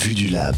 Vue du Lab.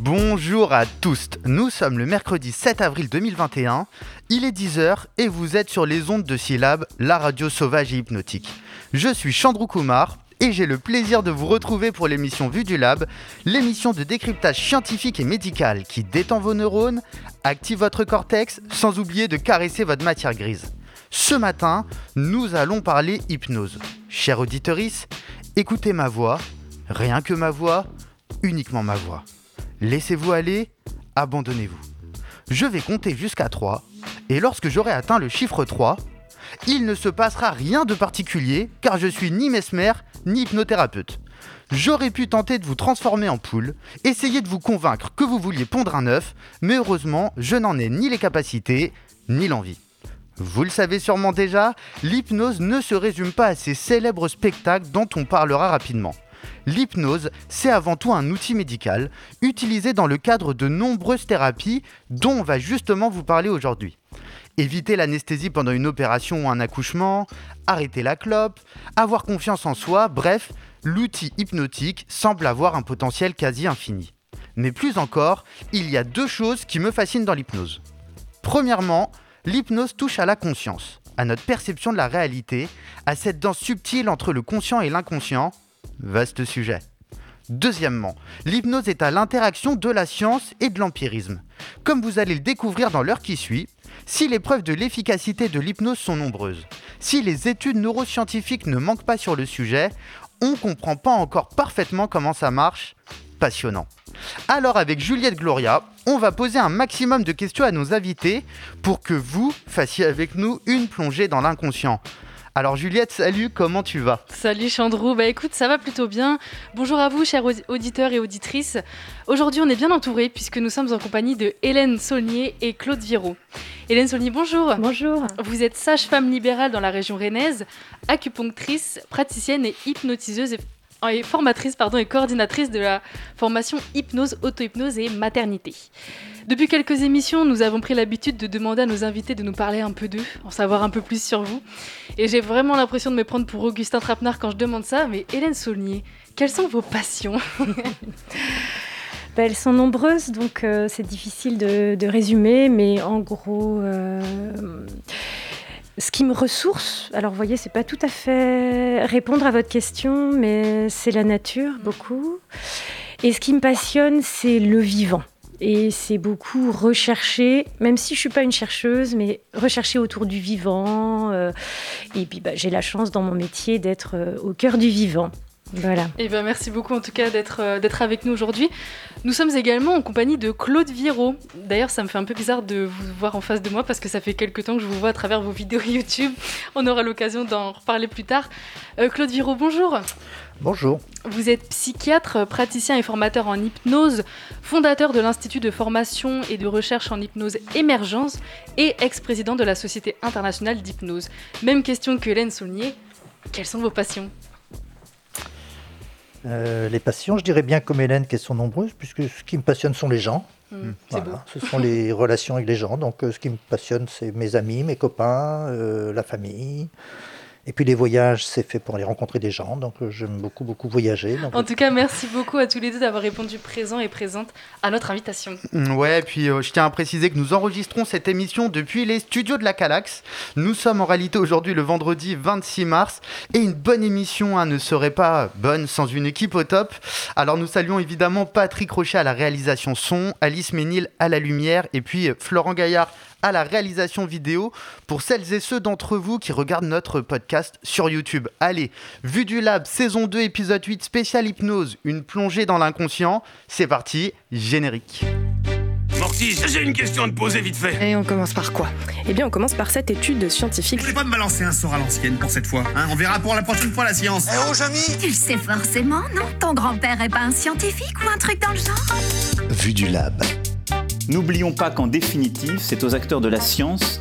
Bonjour à tous, nous sommes le mercredi 7 avril 2021, il est 10h et vous êtes sur les ondes de Syllab, la radio sauvage et hypnotique. Je suis Chandrou Kumar et j'ai le plaisir de vous retrouver pour l'émission Vue du Lab, l'émission de décryptage scientifique et médical qui détend vos neurones, active votre cortex sans oublier de caresser votre matière grise. Ce matin, nous allons parler hypnose. Chère auditorice, écoutez ma voix, rien que ma voix, uniquement ma voix. Laissez-vous aller, abandonnez-vous. Je vais compter jusqu'à 3, et lorsque j'aurai atteint le chiffre 3, il ne se passera rien de particulier, car je suis ni mesmer, ni hypnothérapeute. J'aurais pu tenter de vous transformer en poule, essayer de vous convaincre que vous vouliez pondre un œuf, mais heureusement, je n'en ai ni les capacités, ni l'envie. Vous le savez sûrement déjà, l'hypnose ne se résume pas à ces célèbres spectacles dont on parlera rapidement. L'hypnose, c'est avant tout un outil médical utilisé dans le cadre de nombreuses thérapies dont on va justement vous parler aujourd'hui. Éviter l'anesthésie pendant une opération ou un accouchement, arrêter la clope, avoir confiance en soi, bref, l'outil hypnotique semble avoir un potentiel quasi infini. Mais plus encore, il y a deux choses qui me fascinent dans l'hypnose. Premièrement, l'hypnose touche à la conscience, à notre perception de la réalité, à cette danse subtile entre le conscient et l'inconscient. Vaste sujet. Deuxièmement, l'hypnose est à l'interaction de la science et de l'empirisme. Comme vous allez le découvrir dans l'heure qui suit, si les preuves de l'efficacité de l'hypnose sont nombreuses, si les études neuroscientifiques ne manquent pas sur le sujet, on ne comprend pas encore parfaitement comment ça marche. Passionnant. Alors avec Juliette Gloria, on va poser un maximum de questions à nos invités pour que vous fassiez avec nous une plongée dans l'inconscient. Alors Juliette, salut, comment tu vas? Salut Chandrou, bah écoute, ça va plutôt bien. Bonjour à vous, chers auditeurs et auditrices. Aujourd'hui, on est bien entourés puisque nous sommes en compagnie de Hélène Saulnier et Claude Viro. Hélène Saulnier, bonjour. Bonjour. Vous êtes sage-femme libérale dans la région rennaise, acupunctrice, praticienne et hypnotiseuse et formatrice pardon, et coordinatrice de la formation hypnose, auto-hypnose et maternité. Depuis quelques émissions, nous avons pris l'habitude de demander à nos invités de nous parler un peu d'eux, en savoir un peu plus sur vous. Et j'ai vraiment l'impression de me prendre pour Augustin Trapenard quand je demande ça, mais Hélène Saulnier, quelles sont vos passions? Bah, elles sont nombreuses, donc euh, c'est difficile de, de, résumer, mais en gros, euh, ce qui me ressource, alors vous voyez, c'est pas tout à fait répondre à votre question, mais c'est la nature, beaucoup. Et ce qui me passionne, c'est le vivant. Et c'est beaucoup rechercher, même si je suis pas une chercheuse, mais rechercher autour du vivant. Euh, et puis bah, j'ai la chance dans mon métier d'être euh, au cœur du vivant. Voilà. Et eh ben merci beaucoup en tout cas d'être euh, d'être avec nous aujourd'hui. Nous sommes également en compagnie de Claude Viro. D'ailleurs, ça me fait un peu bizarre de vous voir en face de moi parce que ça fait quelques temps que je vous vois à travers vos vidéos YouTube. On aura l'occasion d'en reparler plus tard. Euh, Claude Viro, bonjour. Bonjour. Vous êtes psychiatre, praticien et formateur en hypnose, fondateur de l'Institut de formation et de recherche en hypnose Émergence et ex-président de la Société internationale d'hypnose. Même question que Hélène Saulnier. Quelles sont vos passions? Euh, les passions, je dirais bien comme Hélène qu'elles sont nombreuses, puisque ce qui me passionne sont les gens. Mmh, voilà. Ce sont les relations avec les gens. Donc euh, ce qui me passionne, c'est mes amis, mes copains, euh, la famille. Et puis les voyages, c'est fait pour aller rencontrer des gens, donc euh, j'aime beaucoup, beaucoup voyager. Donc... En tout cas, merci beaucoup à tous les deux d'avoir répondu présent et présente à notre invitation. Mm, ouais, et puis euh, je tiens à préciser que nous enregistrons cette émission depuis les studios de la Calax. Nous sommes en réalité aujourd'hui le vendredi 26 mars, et une bonne émission hein, ne serait pas bonne sans une équipe au top. Alors nous saluons évidemment Patrick Rochet à la réalisation son, Alice Ménil à la lumière, et puis euh, Florent Gaillard à la réalisation vidéo pour celles et ceux d'entre vous qui regardent notre podcast sur YouTube. Allez, Vue du Lab, saison 2, épisode 8, spécial hypnose, une plongée dans l'inconscient. C'est parti, générique. Mortis, j'ai une question à te poser vite fait. Et on commence par quoi? Eh bien, on commence par cette étude scientifique. Je vais pas me balancer un sort à l'ancienne pour cette fois. Hein on verra pour la prochaine fois la science. Eh oh, Jamy Tu le sais forcément, non? Ton grand-père est pas un scientifique ou un truc dans le genre? Vue du Lab. N'oublions pas qu'en définitive, c'est aux acteurs de la science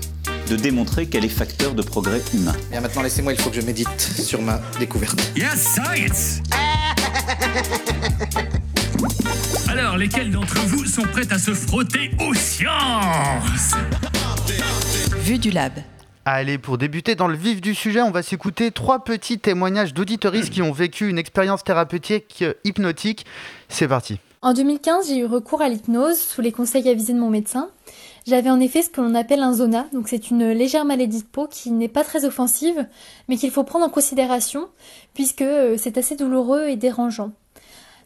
de démontrer qu'elle est facteur de progrès humain. Bien maintenant, laissez-moi, il faut que je médite sur ma découverte. Yes, science Alors, lesquels d'entre vous sont prêts à se frotter aux sciences? Vue du lab. Allez, pour débuter dans le vif du sujet, on va s'écouter trois petits témoignages d'auditoristes qui ont vécu une expérience thérapeutique hypnotique. C'est parti. En 2015, j'ai eu recours à l'hypnose sous les conseils avisés de mon médecin. J'avais en effet ce que l'on appelle un zona, donc c'est une légère maladie de peau qui n'est pas très offensive, mais qu'il faut prendre en considération puisque euh, c'est assez douloureux et dérangeant.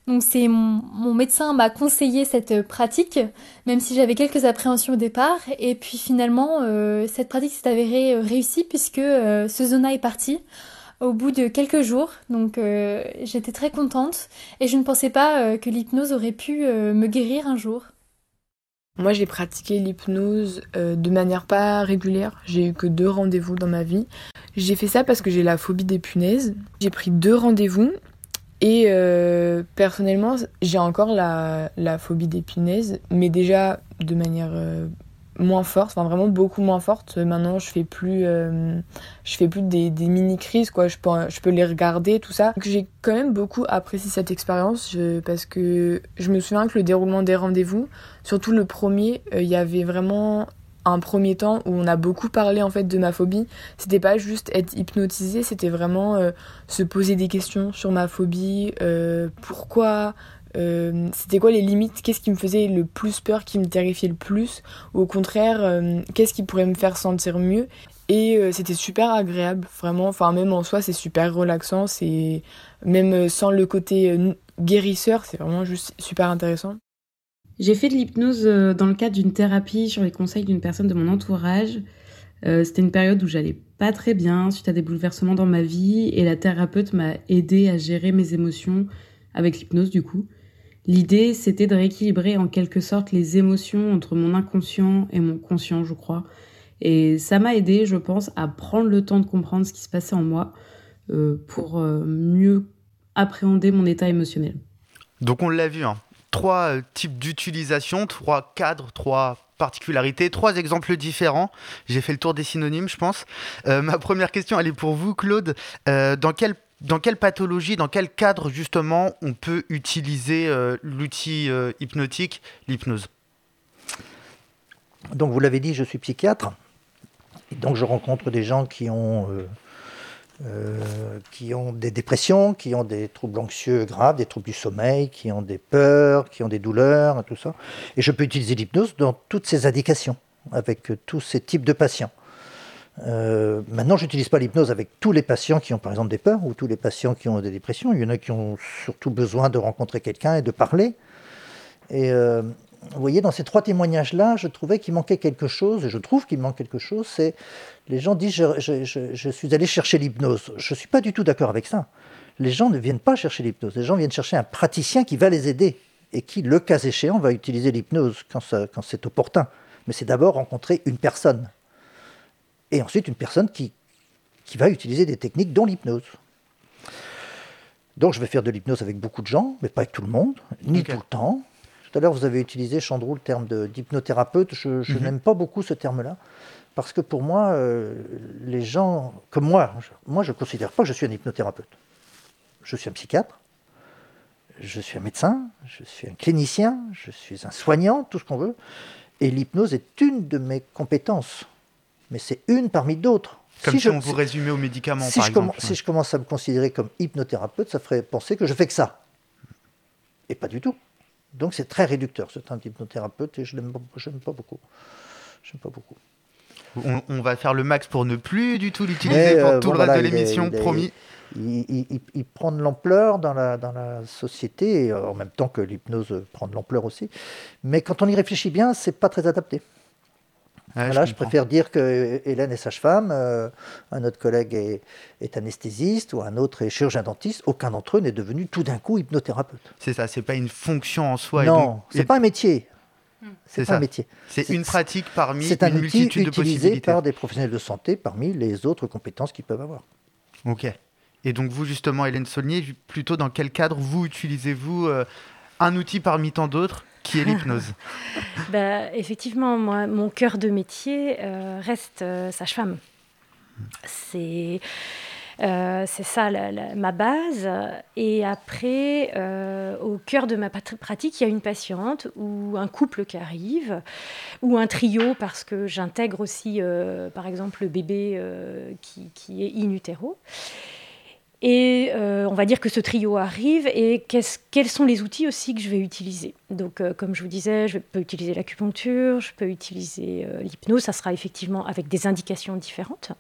Donc c'est mon, médecin m'a conseillé cette pratique, même si j'avais quelques appréhensions au départ. Et puis finalement, euh, cette pratique s'est avérée euh, réussie puisque ce zona est parti au bout de quelques jours. Donc j'étais très contente et je ne pensais pas que l'hypnose aurait pu me guérir un jour. Moi, j'ai pratiqué l'hypnose euh, de manière pas régulière. J'ai eu que deux rendez-vous dans ma vie. J'ai fait ça parce que j'ai la phobie des punaises. J'ai pris deux rendez-vous et euh, personnellement, j'ai encore la, phobie des punaises, mais déjà de manière euh, moins forte, enfin vraiment beaucoup moins forte. Maintenant, je fais plus, euh, je fais plus des, mini crises quoi. Je peux, je peux les regarder tout ça. J'ai quand même beaucoup apprécié cette expérience parce que je me souviens que le déroulement des rendez-vous, surtout le premier, euh, il y avait vraiment un premier temps où on a beaucoup parlé en fait de ma phobie. C'était pas juste être hypnotisé, c'était vraiment euh, se poser des questions sur ma phobie, pourquoi, euh, c'était quoi les limites? Qu'est-ce qui me faisait le plus peur, qui me terrifiait le plus? Ou au contraire, euh, qu'est-ce qui pourrait me faire sentir mieux? Et euh, c'était super agréable, vraiment. Enfin, même en soi, c'est super relaxant. C'est même sans le côté guérisseur, c'est vraiment juste super intéressant. J'ai fait de l'hypnose dans le cadre d'une thérapie sur les conseils d'une personne de mon entourage. C'était une période où j'allais pas très bien suite à des bouleversements dans ma vie et la thérapeute m'a aidé à gérer mes émotions avec l'hypnose du coup. L'idée, c'était de rééquilibrer en quelque sorte les émotions entre mon inconscient et mon conscient, je crois. Et ça m'a aidé, je pense, à prendre le temps de comprendre ce qui se passait en moi euh, pour euh, mieux appréhender mon état émotionnel. Donc on l'a vu, hein. trois euh, types d'utilisation, trois cadres, trois particularités, trois exemples différents. J'ai fait le tour des synonymes, je pense. ma première question, elle est pour vous, Claude. dans quel dans quelle pathologie, dans quel cadre justement on peut utiliser euh, l'outil euh, hypnotique, l'hypnose? Donc vous l'avez dit, je suis psychiatre. Donc je rencontre des gens qui ont, euh, qui ont des dépressions, qui ont des troubles anxieux graves, des troubles du sommeil, qui ont des peurs, qui ont des douleurs, tout ça. Et je peux utiliser l'hypnose dans toutes ces indications, avec tous ces types de patients. Euh, maintenant, je n'utilise pas l'hypnose avec tous les patients qui ont par exemple des peurs ou tous les patients qui ont des dépressions. Il y en a qui ont surtout besoin de rencontrer quelqu'un et de parler. Et euh, vous voyez, dans ces trois témoignages-là, je trouvais qu'il manquait quelque chose, et je trouve qu'il manque quelque chose, c'est les gens disent je, suis allé chercher l'hypnose. Je ne suis pas du tout d'accord avec ça. Les gens ne viennent pas chercher l'hypnose, les gens viennent chercher un praticien qui va les aider et qui, le cas échéant, va utiliser l'hypnose quand, quand c'est opportun. Mais c'est d'abord rencontrer une personne et ensuite une personne qui, qui va utiliser des techniques dont l'hypnose. Donc je vais faire de l'hypnose avec beaucoup de gens, mais pas avec tout le monde, ni tout le temps. Tout à l'heure, vous avez utilisé, Chandrou, le terme d'hypnothérapeute. Je, mhm. n'aime pas beaucoup ce terme-là, parce que pour moi, euh, les gens, comme moi, moi je ne considère pas que je suis un hypnothérapeute. Je suis un psychiatre, je suis un médecin, je suis un clinicien, je suis un soignant, tout ce qu'on veut. Et l'hypnose est une de mes compétences mais c'est une parmi d'autres. Comme si, on vous résumait aux médicaments, si par je exemple. si je commence à me considérer comme hypnothérapeute, ça ferait penser que je fais que ça. Et pas du tout. Donc c'est très réducteur, ce terme d'hypnothérapeute, et je n'aime pas, pas beaucoup. pas beaucoup. On, va faire le max pour ne plus du tout l'utiliser pour euh, tout le reste de l'émission, promis. Il, prend de l'ampleur dans la, dans la société, en même temps que l'hypnose prend de l'ampleur aussi. Mais quand on y réfléchit bien, c'est pas très adapté voilà, je, préfère dire que Hélène est sage-femme, euh, un autre collègue est, anesthésiste ou un autre est chirurgien-dentiste. Aucun d'entre eux n'est devenu tout d'un coup hypnothérapeute. C'est ça, c'est pas une fonction en soi. Non, c'est pas un métier. Hmm. C'est pas un métier. C'est une pratique parmi C'est un une outil multitude utilisé par des professionnels de santé parmi les autres compétences qu'ils peuvent avoir. Ok. Et donc vous justement, Hélène Saulnier, plutôt dans quel cadre vous utilisez-vous euh, un outil parmi tant d'autres? Qui est l'hypnose? Bah, Effectivement, moi, mon cœur de métier euh, reste euh, sage-femme. C'est Euh, c'est ça ma base. Et après, au cœur de ma pratique, il y a une patiente ou un couple qui arrive, ou un trio, parce que j'intègre aussi, par exemple, le bébé qui, qui, est in utero. Et on va dire que ce trio arrive et quels sont les outils aussi que je vais utiliser. Donc, comme je vous disais, je peux utiliser l'acupuncture, je peux utiliser l'hypnose, ça sera effectivement avec des indications différentes.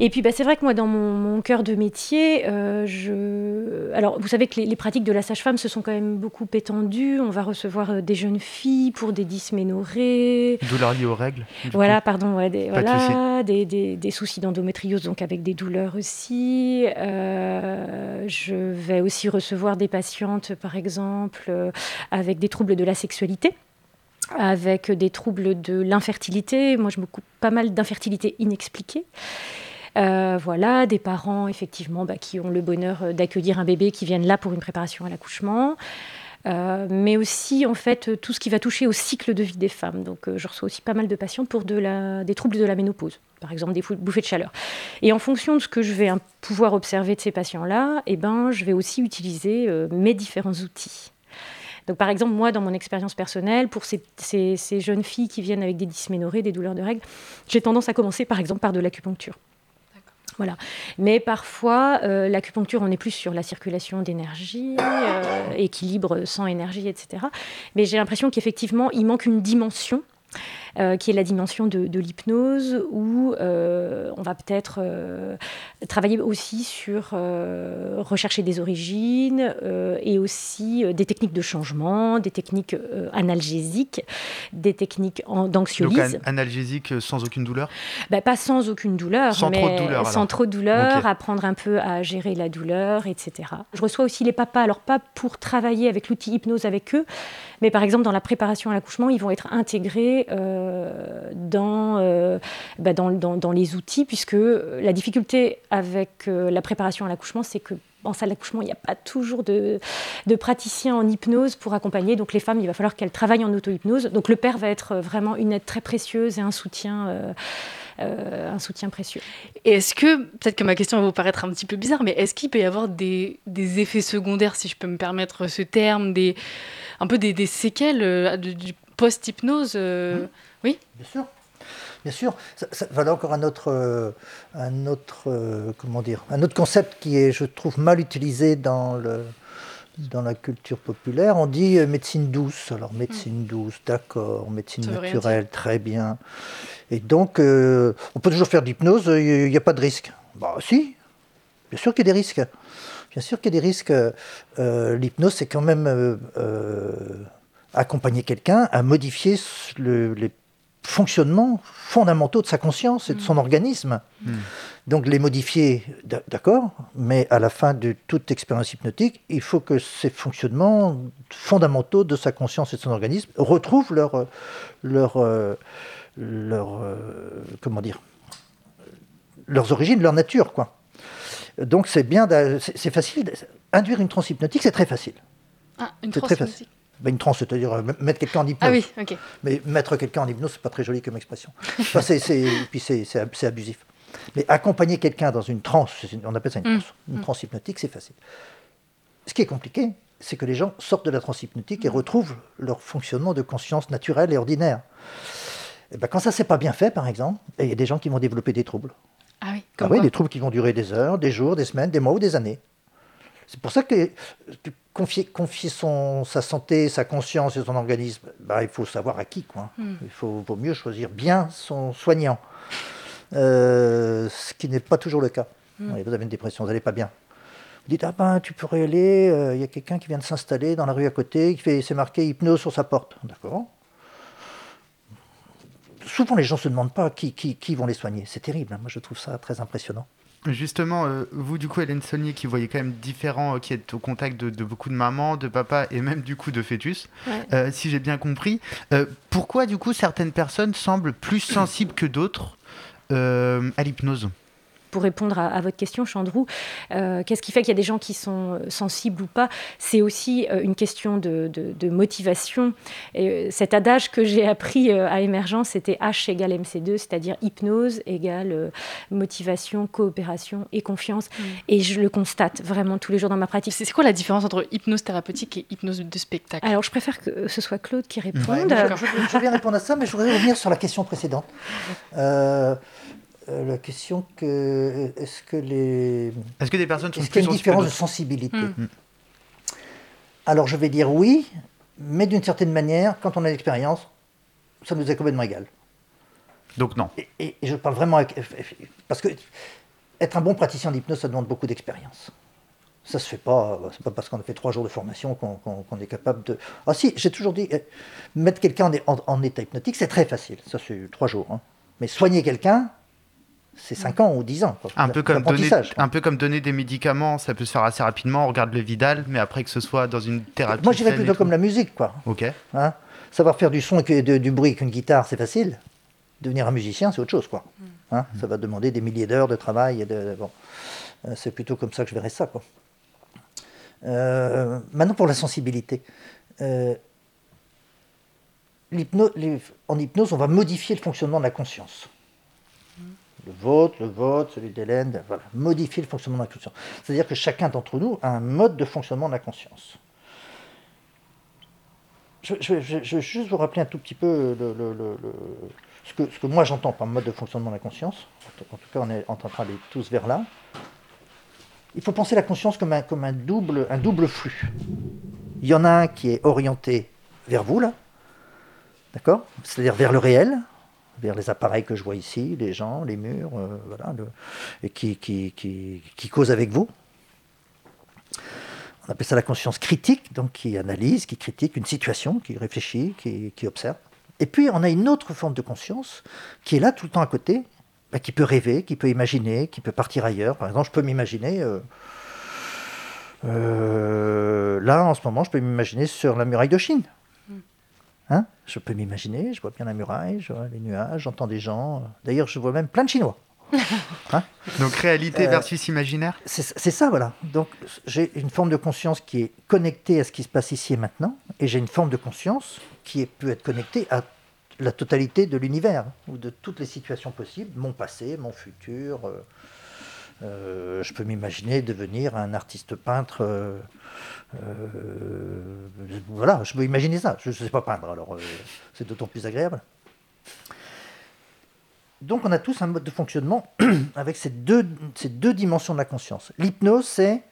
Et puis, bah, c'est vrai que moi, dans mon, cœur de métier, euh, je... alors vous savez que les, pratiques de la sage-femme se sont quand même beaucoup étendues. On va recevoir euh, des jeunes filles pour des dysménorrhées. Douleurs liées aux règles. Voilà, pardon, ouais, des, voilà, des, des, des, soucis d'endométriose, donc avec des douleurs aussi. Euh, je vais aussi recevoir des patientes, par exemple, avec des troubles de la sexualité avec des troubles de l'infertilité. Moi, je m'occupe pas mal d'infertilité inexpliquée. Euh, voilà, des parents effectivement bah, qui ont le bonheur euh, d'accueillir un bébé qui viennent là pour une préparation à l'accouchement. Euh, mais aussi en fait tout ce qui va toucher au cycle de vie des femmes. Donc je reçois aussi pas mal de patients pour de des troubles de la ménopause, par exemple des bouffées de chaleur. Et en fonction de ce que je vais pouvoir observer de ces patients-là, eh ben, je vais aussi utiliser mes différents outils. Donc, par exemple, moi, dans mon expérience personnelle, pour ces, ces, jeunes filles qui viennent avec des dysménorrhées, des douleurs de règles, j'ai tendance à commencer, par exemple, par de l'acupuncture. Voilà. Mais parfois, euh, l'acupuncture, on est plus sur la circulation d'énergie, euh, équilibre sans énergie, etc. Mais j'ai l'impression qu'effectivement, il manque une dimension qui est la dimension de, l'hypnose, où euh, on va peut-être euh, travailler aussi sur rechercher des origines et aussi des techniques de changement, des techniques analgésiques, des techniques d'anxiolyse. Donc analgésique sans aucune douleur? Bah, Pas sans aucune douleur, sans mais trop de douleur, sans trop de douleur, apprendre un peu à gérer la douleur, etc. Je reçois aussi les papas, alors pas pour travailler avec l'outil hypnose avec eux, mais par exemple dans la préparation à l'accouchement, ils vont être intégrés euh, euh, bah, dans, dans, dans, les outils, puisque la difficulté avec euh, la préparation à l'accouchement, c'est que en salle d'accouchement, il n'y a pas toujours de, de, praticiens en hypnose pour accompagner. Donc les femmes, il va falloir qu'elles travaillent en auto-hypnose. Donc le père va être vraiment une aide très précieuse et un soutien. un soutien précieux. Et est-ce que, peut-être que ma question va vous paraître un petit peu bizarre, mais est-ce qu'il peut y avoir des, des, effets secondaires, si je peux me permettre ce terme, des, un peu des, des séquelles du post-hypnose mmh. Oui Bien sûr. Bien sûr, ça, ça encore un autre, euh, un autre, euh, comment dire, un autre concept qui est, je trouve, mal utilisé dans le, dans la culture populaire, on dit euh, médecine douce. Alors médecine hmm. douce, d'accord, médecine naturelle, très bien. Et donc, on peut toujours faire de l'hypnose, il n'y a pas de risque. Bah si, bien sûr qu'il y a des risques. Bien sûr qu'il y a des risques. L'hypnose, c'est quand même accompagner quelqu'un à modifier le, les fonctionnements fondamentaux de sa conscience et de son mm. organisme. Mm. Donc les modifier, d'accord, mais à la fin de toute expérience hypnotique, il faut que ces fonctionnements fondamentaux de sa conscience et de son organisme retrouvent leur, leur, euh, leur euh, comment dire, leurs origines, leur nature, quoi. Donc c'est bien, c'est facile. Induire une transe hypnotique, c'est très facile. Ah, une transe très facile. Ben, une transe, c'est-à-dire euh, mettre quelqu'un en hypnose. Ah oui, ok. Mais mettre quelqu'un en hypnose, c'est pas très joli comme expression. Enfin, c'est, puis c'est, abusif. Mais accompagner quelqu'un dans une transe, on appelle ça une mm. transe, une mm. transe hypnotique, c'est facile. Ce qui est compliqué, c'est que les gens sortent de la transe hypnotique et mm. retrouvent leur fonctionnement de conscience naturelle et ordinaire. Et ben, quand ça s'est pas bien fait, par exemple, il y a des gens qui vont développer des troubles. Ah oui, ah oui des troubles qui vont durer des heures, des jours, des semaines, des mois ou des années. C'est pour ça que confier, confier son, sa santé, sa conscience et son organisme, bah, il faut savoir à qui. Quoi. Hmm. Il faut, vaut mieux choisir bien son soignant, euh, ce qui n'est pas toujours le cas. Hmm. vous avez une dépression, vous n'allez pas bien. Vous dites, ah ben, tu pourrais aller, euh, il y a quelqu'un qui vient de s'installer dans la rue à côté, qui fait, c'est marqué hypnose sur sa porte. D'accord Souvent, les gens ne se demandent pas qui, qui, qui vont les soigner. C'est terrible, hein. moi je trouve ça très impressionnant. Justement, euh, vous, du coup, Hélène Saunier, qui voyez quand même différent, euh, qui êtes au contact de, beaucoup de mamans, de papas et même du coup de fœtus, euh, si j'ai bien compris, pourquoi du coup certaines personnes semblent plus sensibles que d'autres à l'hypnose? Pour répondre à, votre question, Chandrou, qu'est-ce qui fait qu'il y a des gens qui sont sensibles ou pas? C'est aussi une question de, motivation. Et, cet adage que j'ai appris à Émergence, c'était H égale MC2, c'est-à-dire hypnose égale motivation, coopération et confiance. Mm. Et je le constate vraiment tous les jours dans ma pratique. C'est quoi la différence entre hypnose thérapeutique et hypnose de spectacle? Alors, je préfère que ce soit Claude qui réponde. je, vais répondre à ça, mais je voudrais revenir sur la question précédente. Euh, euh, la question que est-ce que les est-ce que des personnes sont est-ce qu'il y a une différence de sensibilité hmm. Hmm. Alors je vais dire oui, mais d'une certaine manière, quand on a l'expérience, ça nous est complètement égal. Donc non. Et, je parle vraiment avec, parce que être un bon praticien d'hypnose, ça demande beaucoup d'expérience. Ça se fait pas, c'est pas parce qu'on a fait trois jours de formation qu'on est capable de. Ah si, j'ai toujours dit, eh, mettre quelqu'un en, état hypnotique, c'est très facile. Ça, c'est trois jours. Hein. Mais soigner quelqu'un, c'est cinq ans ou dix ans. Un, peu comme donner, un peu comme donner des médicaments, ça peut se faire assez rapidement. On regarde le Vidal, mais après que ce soit dans une thérapie. Moi, j'irais plutôt comme la musique, quoi. Ok. Hein Savoir faire du son et du bruit avec une guitare, c'est facile. Devenir un musicien, c'est autre chose, quoi. Mm. Hein ça va demander des milliers d'heures de travail. Et de, bon. Euh, c'est plutôt comme ça que je verrais ça, quoi. Euh, maintenant, pour la sensibilité. Euh, en hypnose, on va modifier le fonctionnement de la conscience. Le vôtre, le vôtre, celui d'Hélène, voilà, modifier le fonctionnement de la conscience. C'est-à-dire que chacun d'entre nous a un mode de fonctionnement de la conscience. Je, vais juste vous rappeler un tout petit peu ce, que, ce, que, moi j'entends par mode de fonctionnement de la conscience. En tout cas, on est en train d'aller tous vers là il faut penser la conscience comme un, comme un, double, un double flux. Il y en a un qui est orienté vers vous, là, d'accord? C'est-à-dire vers le réel, les appareils que je vois ici, les gens, les murs, euh, voilà, et qui, qui, qui, qui cause avec vous. On appelle ça la conscience critique, donc qui analyse, qui critique une situation, qui réfléchit, qui, qui observe. Et puis on a une autre forme de conscience qui est là tout le temps à côté bah, qui peut rêver, qui peut imaginer, qui peut partir ailleurs. Par exemple, je peux m'imaginer. Euh, euh, là, en ce moment, je peux m'imaginer sur la muraille de Chine. Hein je peux m'imaginer, je vois bien la muraille, je vois les nuages, j'entends des gens. D'ailleurs, je vois même plein de Chinois. Hein Donc réalité euh, versus imaginaire? C'est ça, voilà. Donc j'ai une forme de conscience qui est connectée à ce qui se passe ici et maintenant, et j'ai une forme de conscience qui peut être connectée à la totalité de l'univers, ou de toutes les situations possibles, mon passé, mon futur. Euh, euh, je peux m'imaginer devenir un artiste peintre. Euh, voilà, je peux imaginer ça. Je ne sais pas peindre, alors c'est d'autant plus agréable. Donc on a tous un mode de fonctionnement avec ces deux, ces deux dimensions de la conscience. L'hypnose, c'est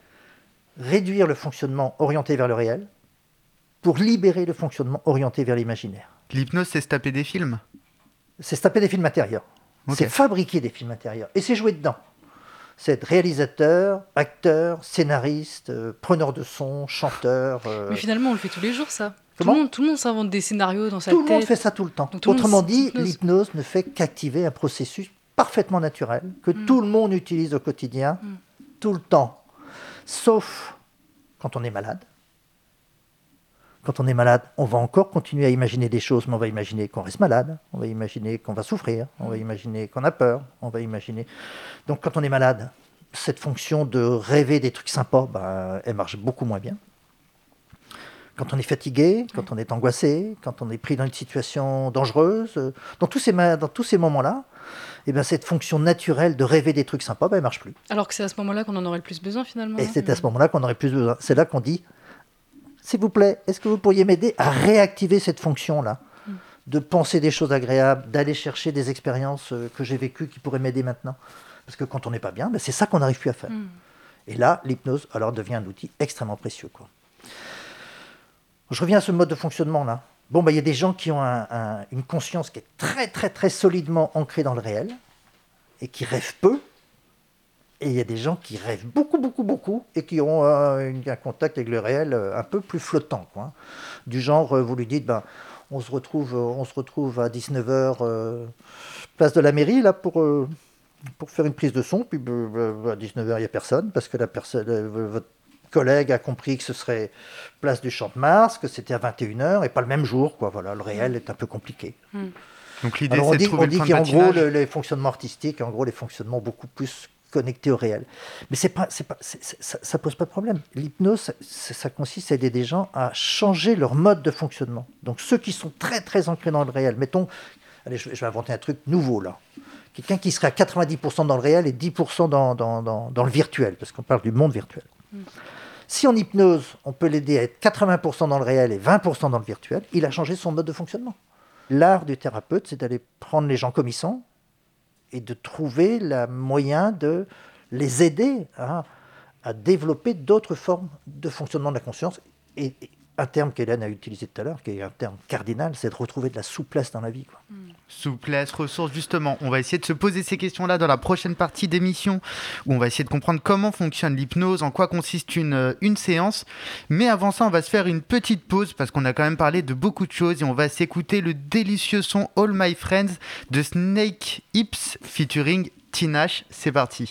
réduire le fonctionnement orienté vers le réel pour libérer le fonctionnement orienté vers l'imaginaire. L'hypnose, c'est se taper des films? C'est se taper des films intérieurs. C'est fabriquer des films intérieurs. Et c'est jouer dedans. C'est être réalisateur, acteur, scénariste, euh, preneur de son, chanteur. Euh. Mais finalement, on le fait tous les jours, ça. tout le monde, tout le monde s'invente des scénarios dans sa tête. Tout le monde fait ça tout le temps. Autrement dit, l'hypnose ne fait qu'activer un processus parfaitement naturel que mm. tout le monde utilise au quotidien, mm. tout le temps. Sauf quand on est malade quand on est malade, on va encore continuer à imaginer des choses, mais on va imaginer qu'on reste malade, on va imaginer qu'on va souffrir, on va imaginer qu'on a peur, on va imaginer. Donc quand on est malade, cette fonction de rêver des trucs sympas, ben, elle marche beaucoup moins bien. Quand on est fatigué, quand on est angoissé, quand on est pris dans une situation dangereuse, dans tous ces, dans tous ces moments-là, eh ben, cette fonction naturelle de rêver des trucs sympas, ben, elle marche plus. Alors que c'est à ce moment-là qu'on en aurait le plus besoin finalement. Et c'est à ce moment-là qu'on aurait plus besoin. C'est là qu'on dit s'il vous plaît, est-ce que vous pourriez m'aider à réactiver cette fonction-là de penser des choses agréables, d'aller chercher des expériences euh, que j'ai vécues qui pourraient m'aider maintenant? Parce que quand on n'est pas bien, ben, c'est ça qu'on n'arrive plus à faire. Hmm. Et là, l'hypnose alors devient un outil extrêmement précieux. Quoi. Je reviens à ce mode de fonctionnement-là. Bon, ben, il y a des gens qui ont une conscience qui est très, très, très solidement ancrée dans le réel et qui rêvent peu, et il y a des gens qui rêvent beaucoup, beaucoup, beaucoup, et qui ont euh, un contact avec le réel euh, un peu plus flottant. Quoi. Hein. Du genre, euh, vous lui dites, ben, on, se retrouve, on se retrouve à 19h, place de la mairie, là, pour, pour faire une prise de son. Puis à 19h, il n'y a personne, parce que la personne, votre collègue a compris que ce serait place du Champ de Mars, que c'était à 21h, et pas le même jour. Quoi. Voilà, le réel est un peu compliqué. Hmm. Donc l'idée, c'est de trouver on dit qu'en gros, les fonctionnements artistiques, en gros, les fonctionnements beaucoup plus connecter au réel. Mais c'est pas, c'est pas, ça, ne pose pas de problème. L'hypnose, ça, consiste à aider des gens à changer leur mode de fonctionnement. Donc ceux qui sont très très ancrés dans le réel, mettons, allez, je, vais inventer un truc nouveau là. Quelqu'un qui serait à 90% dans le réel et 10% dans, dans, dans, le virtuel, parce qu'on parle du monde virtuel. Mm. Si en hypnose, on peut l'aider à être 80% dans le réel et 20% dans le virtuel, il a changé son mode de fonctionnement. L'art du thérapeute, c'est d'aller prendre les gens comme ils sont et de trouver le moyen de les aider à, à développer d'autres formes de fonctionnement de la conscience un terme qu'Hélène a utilisé tout à l'heure, qui est un terme cardinal, c'est de retrouver de la souplesse dans la vie. Quoi. Hmm. Souplesse, ressources, justement. On va essayer de se poser ces questions-là dans la prochaine partie d'émission, où on va essayer de comprendre comment fonctionne l'hypnose, en quoi consiste une, euh, une séance. Mais avant ça, on va se faire une petite pause, parce qu'on a quand même parlé de beaucoup de choses, et on va s'écouter le délicieux son All My Friends de Snake Hips featuring Tinash. C'est parti.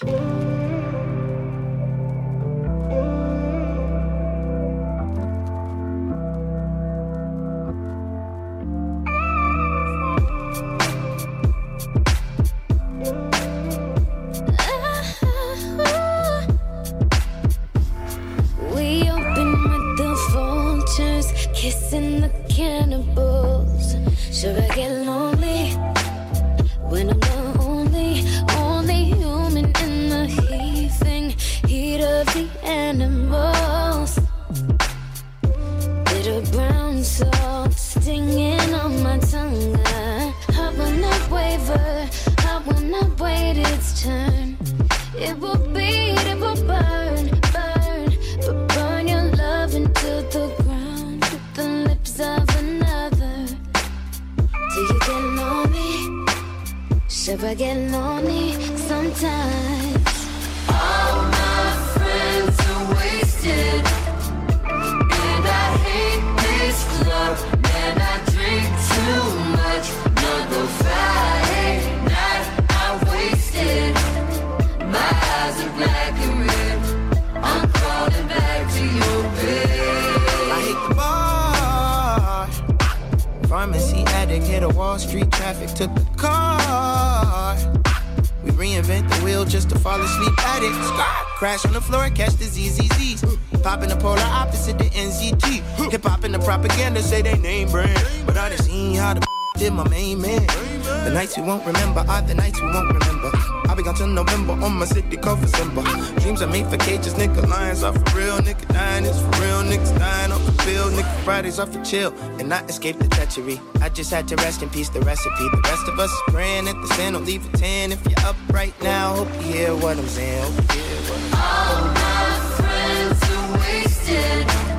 Off for cages, nigga lions are for real, nigga. Dying is for real, niggas dying off the field, nigga. Fridays off for chill and not escape the treachery. I just had to rest in peace the recipe. The rest of us is praying at the sin. Don't leave a 10 if you're up right now. Hope you hear what I'm saying. Hope you hear what I'm saying. All my friends are wasted.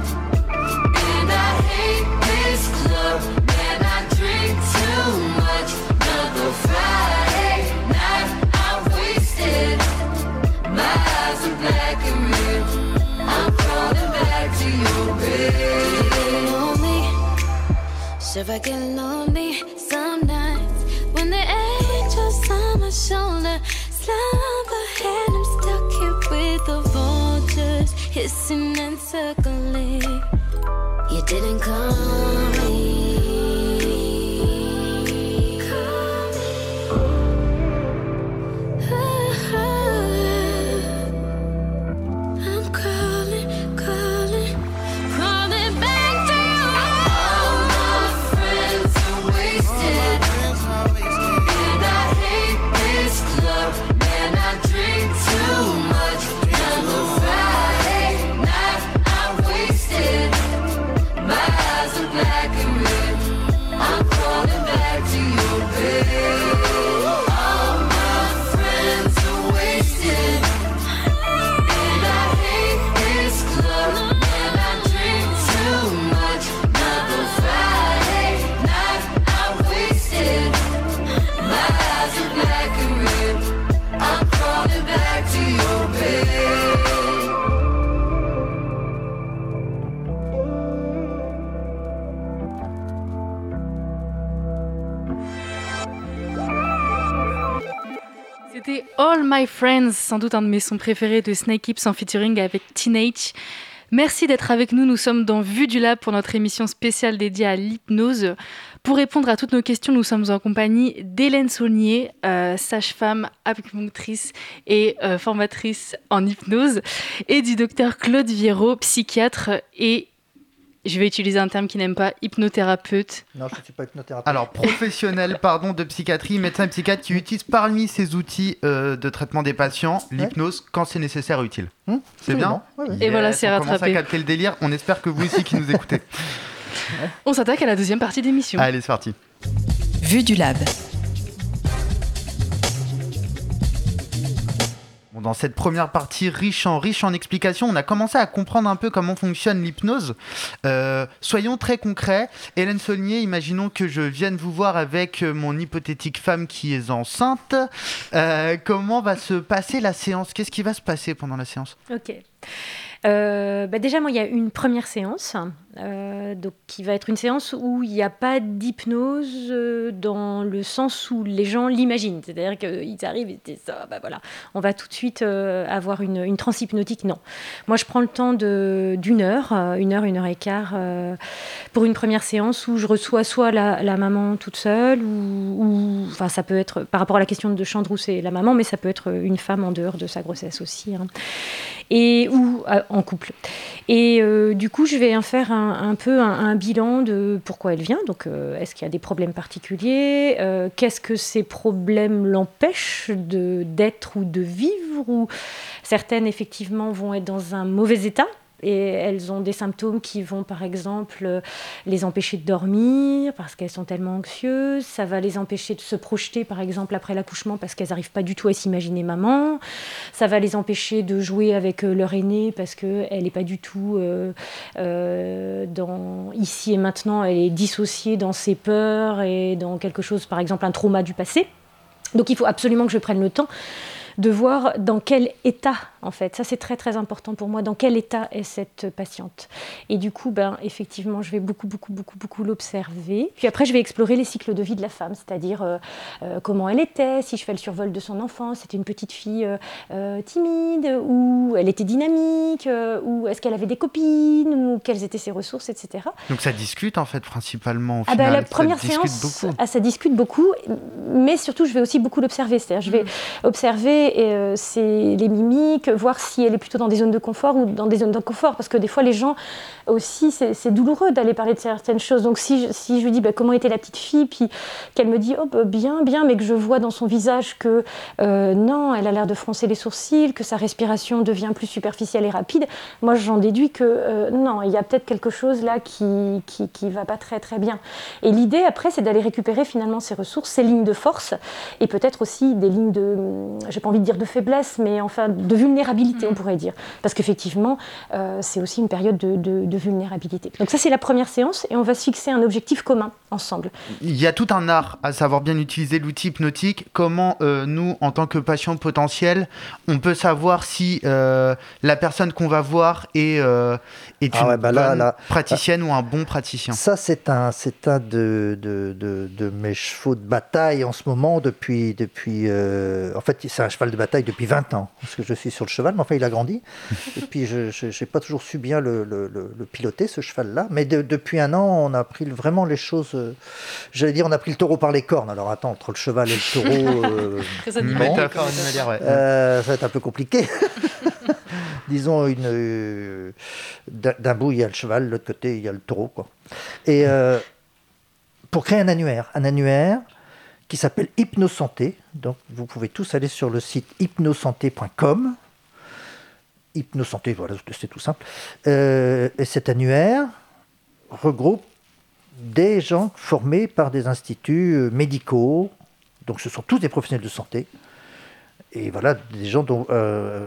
Should I get lonely sometimes when the angel's on my shoulder? Slumber and I'm stuck here with the vultures hissing and circling. You didn't call me. All My Friends, sans doute un de mes sons préférés de Snake Hips en featuring avec Teenage. Merci d'être avec nous. Nous sommes dans Vue du Lab pour notre émission spéciale dédiée à l'hypnose. Pour répondre à toutes nos questions, nous sommes en compagnie d'Hélène Saulnier, euh, sage-femme, acupunctrice et euh, formatrice en hypnose, et du docteur Claude Viero, psychiatre et je vais utiliser un terme qu'il n'aime pas, hypnothérapeute. Non, je ne suis pas hypnothérapeute. Alors, professionnel pardon, de psychiatrie, médecin et psychiatre qui utilise parmi ses outils euh, de traitement des patients l'hypnose quand c'est nécessaire et utile. Hum, c'est bien absolument. Ouais, ouais. Et voilà, Yes, c'est on commence à rattrapé. capter le délire. On espère que vous aussi qui nous écoutez. On s'attaque à la deuxième partie d'émission. Allez, c'est parti. Vue du lab. Dans cette première partie riche en riche en explications, on a commencé à comprendre un peu comment fonctionne l'hypnose. Euh, soyons très concrets. Hélène Saulnier, imaginons que je vienne vous voir avec euh, mon hypothétique femme qui est enceinte. Euh, comment va se passer la séance? Qu'est-ce qui va se passer pendant la séance? Ok. Euh, bah déjà, moi, il y a une première séance, euh, donc, qui va être une séance où il n'y a pas d'hypnose euh, dans le sens où les gens l'imaginent. C'est-à-dire qu'ils arrivent et disent ça, bah voilà, on va tout de suite avoir une, une transe hypnotique. Non. Moi, je prends le temps d'une heure, une heure, une heure et quart, pour une première séance où je reçois soit la, maman toute seule, ou- enfin, ça peut être, par rapport à la question de Chandrou, c'est la maman, mais ça peut être une femme en dehors de sa grossesse aussi. hein et ou euh, en couple. Et euh, du coup, je vais faire un, peu un, un bilan de pourquoi elle vient. Donc, euh, est-ce qu'il y a des problèmes particuliers Euh, Qu'est-ce que ces problèmes l'empêchent de d'être ou de vivre Ou certaines effectivement vont être dans un mauvais état. Et elles ont des symptômes qui vont, par exemple, euh, les empêcher de dormir parce qu'elles sont tellement anxieuses. Ça va les empêcher de se projeter, par exemple, après l'accouchement parce qu'elles n'arrivent pas du tout à s'imaginer maman. Ça va les empêcher de jouer avec euh, leur aîné parce qu'elle n'est pas du tout euh, dans ici et maintenant. Elle est dissociée dans ses peurs et dans quelque chose, par exemple, un trauma du passé. Donc il faut absolument que je prenne le temps de voir dans quel état, en fait, ça c'est très très important pour moi, dans quel état est cette patiente? Et du coup, ben, effectivement, je vais beaucoup, beaucoup, beaucoup, beaucoup l'observer. Puis après, je vais explorer les cycles de vie de la femme, c'est-à-dire euh, euh, comment elle était, si je fais le survol de son enfance, c'était une petite fille euh, timide, ou elle était dynamique, ou est-ce qu'elle avait des copines, ou quelles étaient ses ressources, etc. Donc ça discute en fait principalement au Ah bah, final. la première ça séance, beaucoup. ah, ça discute beaucoup, mais surtout je vais aussi beaucoup l'observer. C'est-à-dire je vais observer ses- les mimiques, voir si elle est plutôt dans des zones de confort ou dans des zones d'inconfort, parce que des fois les gens aussi c'est douloureux d'aller parler de certaines choses. Donc si je, lui dis bah, comment était la petite fille, puis qu'elle me dit oh bah, bien bien, mais que je vois dans son visage que euh, non, elle a l'air de froncer les sourcils, que sa respiration devient plus superficielle et rapide, moi j'en déduis que euh, non, il y a peut-être quelque chose là qui, qui qui va pas très très bien. Et l'idée après c'est d'aller récupérer finalement ses ressources, ses lignes de force et peut-être aussi des lignes de, j'ai pas envie de dire de faiblesse, mais enfin de vulnérabilité on pourrait dire, parce qu'effectivement euh, c'est aussi une période de, de- de vulnérabilité. Donc ça c'est la première séance et on va se fixer un objectif commun ensemble. Il y a tout un art à savoir bien utiliser l'outil hypnotique. Comment euh, nous, en tant que patients potentiels, on peut savoir si euh, la personne qu'on va voir est, euh, est Ah une ouais, bah là, bonne là, praticienne ou un bon praticien. Ça, c'est un, c'est un de, de, de- de mes chevaux de bataille en ce moment depuis. depuis euh, en fait, c'est un cheval de bataille depuis 20 ans, parce que je suis sur le cheval, mais enfin, il a grandi. Et puis, je n'ai pas toujours su bien le, le- le- le piloter, ce cheval-là. Mais de- depuis un an, on a pris vraiment les choses. euh, J'allais dire, on a pris le taureau par les cornes. Alors, attends, entre le cheval et le taureau. euh, euh, ça va être un peu compliqué. Disons, une, euh, d'un d'un bout, il y a le cheval, de l'autre côté, il y a le taureau. Quoi. Et euh, pour créer un annuaire, un annuaire qui s'appelle Hypnosanté, donc vous pouvez tous aller sur le site hypnosanté.com. Hypnosanté, voilà, c'est tout simple. Euh, et cet annuaire regroupe des gens formés par des instituts euh, médicaux, donc ce sont tous des professionnels de santé, et voilà, des gens dont, euh,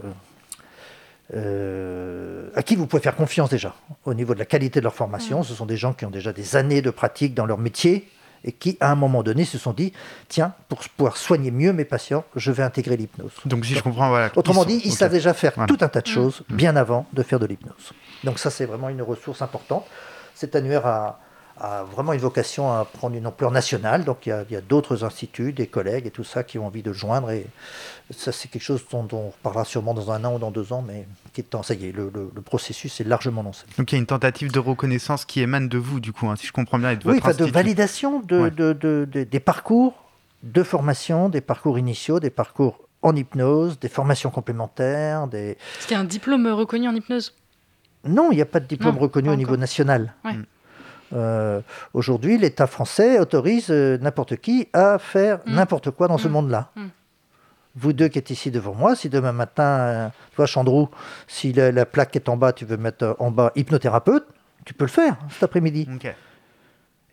euh, à qui vous pouvez faire confiance déjà au niveau de la qualité de leur formation. Ce sont des gens qui ont déjà des années de pratique dans leur métier et qui, à un moment donné, se sont dit tiens, pour pouvoir soigner mieux mes patients, je vais intégrer l'hypnose. Donc si je comprends, voilà. Autrement ils dit, sont- ils ok. savent déjà faire Voilà. tout un tas de choses bien avant de faire de l'hypnose. Donc ça, c'est vraiment une ressource importante. Cet annuaire a, a vraiment une vocation à prendre une ampleur nationale. Donc il y a, d'autres instituts, des collègues et tout ça qui ont envie de le joindre. Et ça, c'est quelque chose dont, dont on reparlera sûrement dans un an ou dans deux ans, mais qui est ça y est, le, le- le processus est largement lancé. Donc il y a une tentative de reconnaissance qui émane de vous, du coup, hein, si je comprends bien, et de Oui, votre enfin, de validation de, Ouais. de- de- de- des parcours de formation, des parcours initiaux, des parcours en hypnose, des formations complémentaires, des... Est-ce qu'il y a un diplôme reconnu en hypnose? Non, il n'y a pas de diplôme Non, reconnu au niveau national. Ouais. Euh, Aujourd'hui, l'État français autorise euh, n'importe qui à faire Mm. n'importe quoi dans ce Mm. monde-là. Mm. Vous deux qui êtes ici devant moi, si demain matin, euh, toi Chandrou, si la, la plaque est en bas, tu veux mettre en bas hypnothérapeute, tu peux le faire cet après-midi.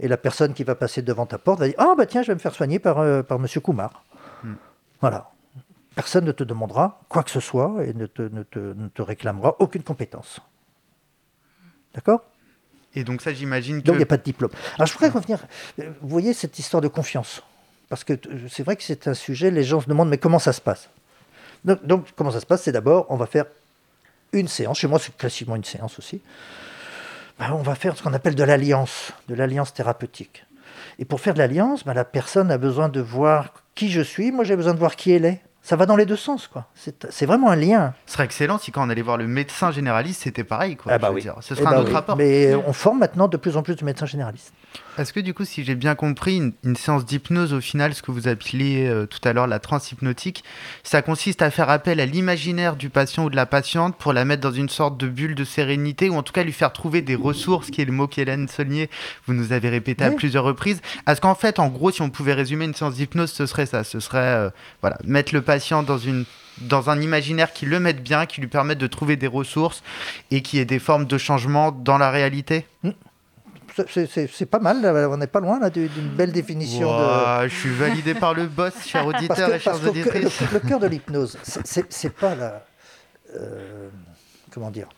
Et la personne qui va passer devant ta porte va dire Ah, bah tiens, je vais me faire soigner par, euh, par Monsieur Kumar. Hmm. Voilà. Personne ne te demandera quoi que ce soit et ne te, ne te, ne te réclamera aucune compétence. D'accord? Et donc ça, j'imagine que... Donc il n'y a pas de diplôme. Alors je voudrais revenir. euh, Vous voyez cette histoire de confiance Parce que euh, c'est vrai que c'est un sujet, les gens se demandent mais comment ça se passe? Donc, donc, comment ça se passe? C'est d'abord, on va faire une séance. Chez moi, c'est classiquement une séance aussi. Ben, on va faire ce qu'on appelle de l'alliance, de l'alliance thérapeutique. Et pour faire de l'alliance, ben, la personne a besoin de voir qui je suis, moi j'ai besoin de voir qui elle est. Ça va dans les deux sens, quoi. C'est vraiment un lien. Ce serait excellent si quand on allait voir le médecin généraliste, c'était pareil. Quoi, Ah bah je veux oui. dire. Ce Eh sera bah un autre oui. rapport. Mais on forme maintenant de plus en plus de médecins généralistes. Est-ce que du coup, si j'ai bien compris, une, une séance d'hypnose, au final, ce que vous appeliez euh, tout à l'heure la transhypnotique, ça consiste à faire appel à l'imaginaire du patient ou de la patiente pour la mettre dans une sorte de bulle de sérénité, ou en tout cas lui faire trouver des ressources, qui est le mot qu'Hélène Saulnier, vous nous avez répété à Oui. plusieurs reprises. Est-ce qu'en fait, en gros, si on pouvait résumer une séance d'hypnose, ce serait ça Ce serait euh, voilà, mettre le patient dans une dans un imaginaire qui le mette bien, qui lui permette de trouver des ressources et qui ait des formes de changement dans la réalité? C'est- c'est- pas mal, là, on n'est pas loin d'une belle définition de. Je suis validé par le boss, chers Parce auditeurs que, et le, auditrices. le- le cœur de l'hypnose, c'est pas la. euh, comment dire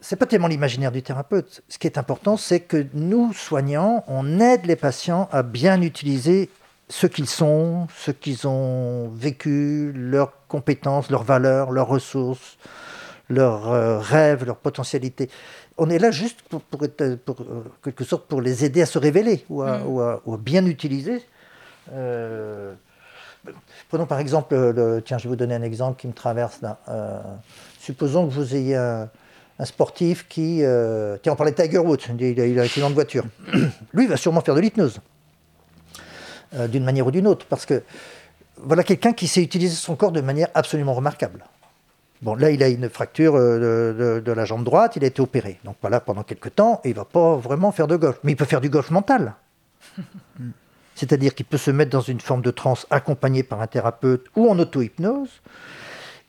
C'est pas tellement l'imaginaire du thérapeute. Ce qui est important, c'est que nous, soignants, on aide les patients à bien utiliser ce qu'ils sont, ce qu'ils ont vécu, leurs compétences, leurs valeurs, leurs ressources, leurs euh, rêves, leurs potentialités. On est là juste pour, pour, être- pour, euh, quelque sorte, pour les aider à se révéler ou à, Mm. ou à- ou à bien utiliser. Euh, Prenons par exemple, le, tiens, je vais vous donner un exemple qui me traverse là. Euh, supposons que vous ayez un, un sportif qui, euh, tiens, on parlait de Tiger Woods, il a, il a un accident de voiture. Lui, il va sûrement faire de l'hypnose, d'une manière ou d'une autre, parce que voilà quelqu'un qui sait utiliser son corps de manière absolument remarquable. Bon, là, il a une fracture euh, de, de- de la jambe droite, il a été opéré. Donc voilà, pendant quelques temps, il va pas vraiment faire de golf. Mais il peut faire du golf mental. C'est-à-dire qu'il peut se mettre dans une forme de transe accompagné par un thérapeute ou en auto-hypnose,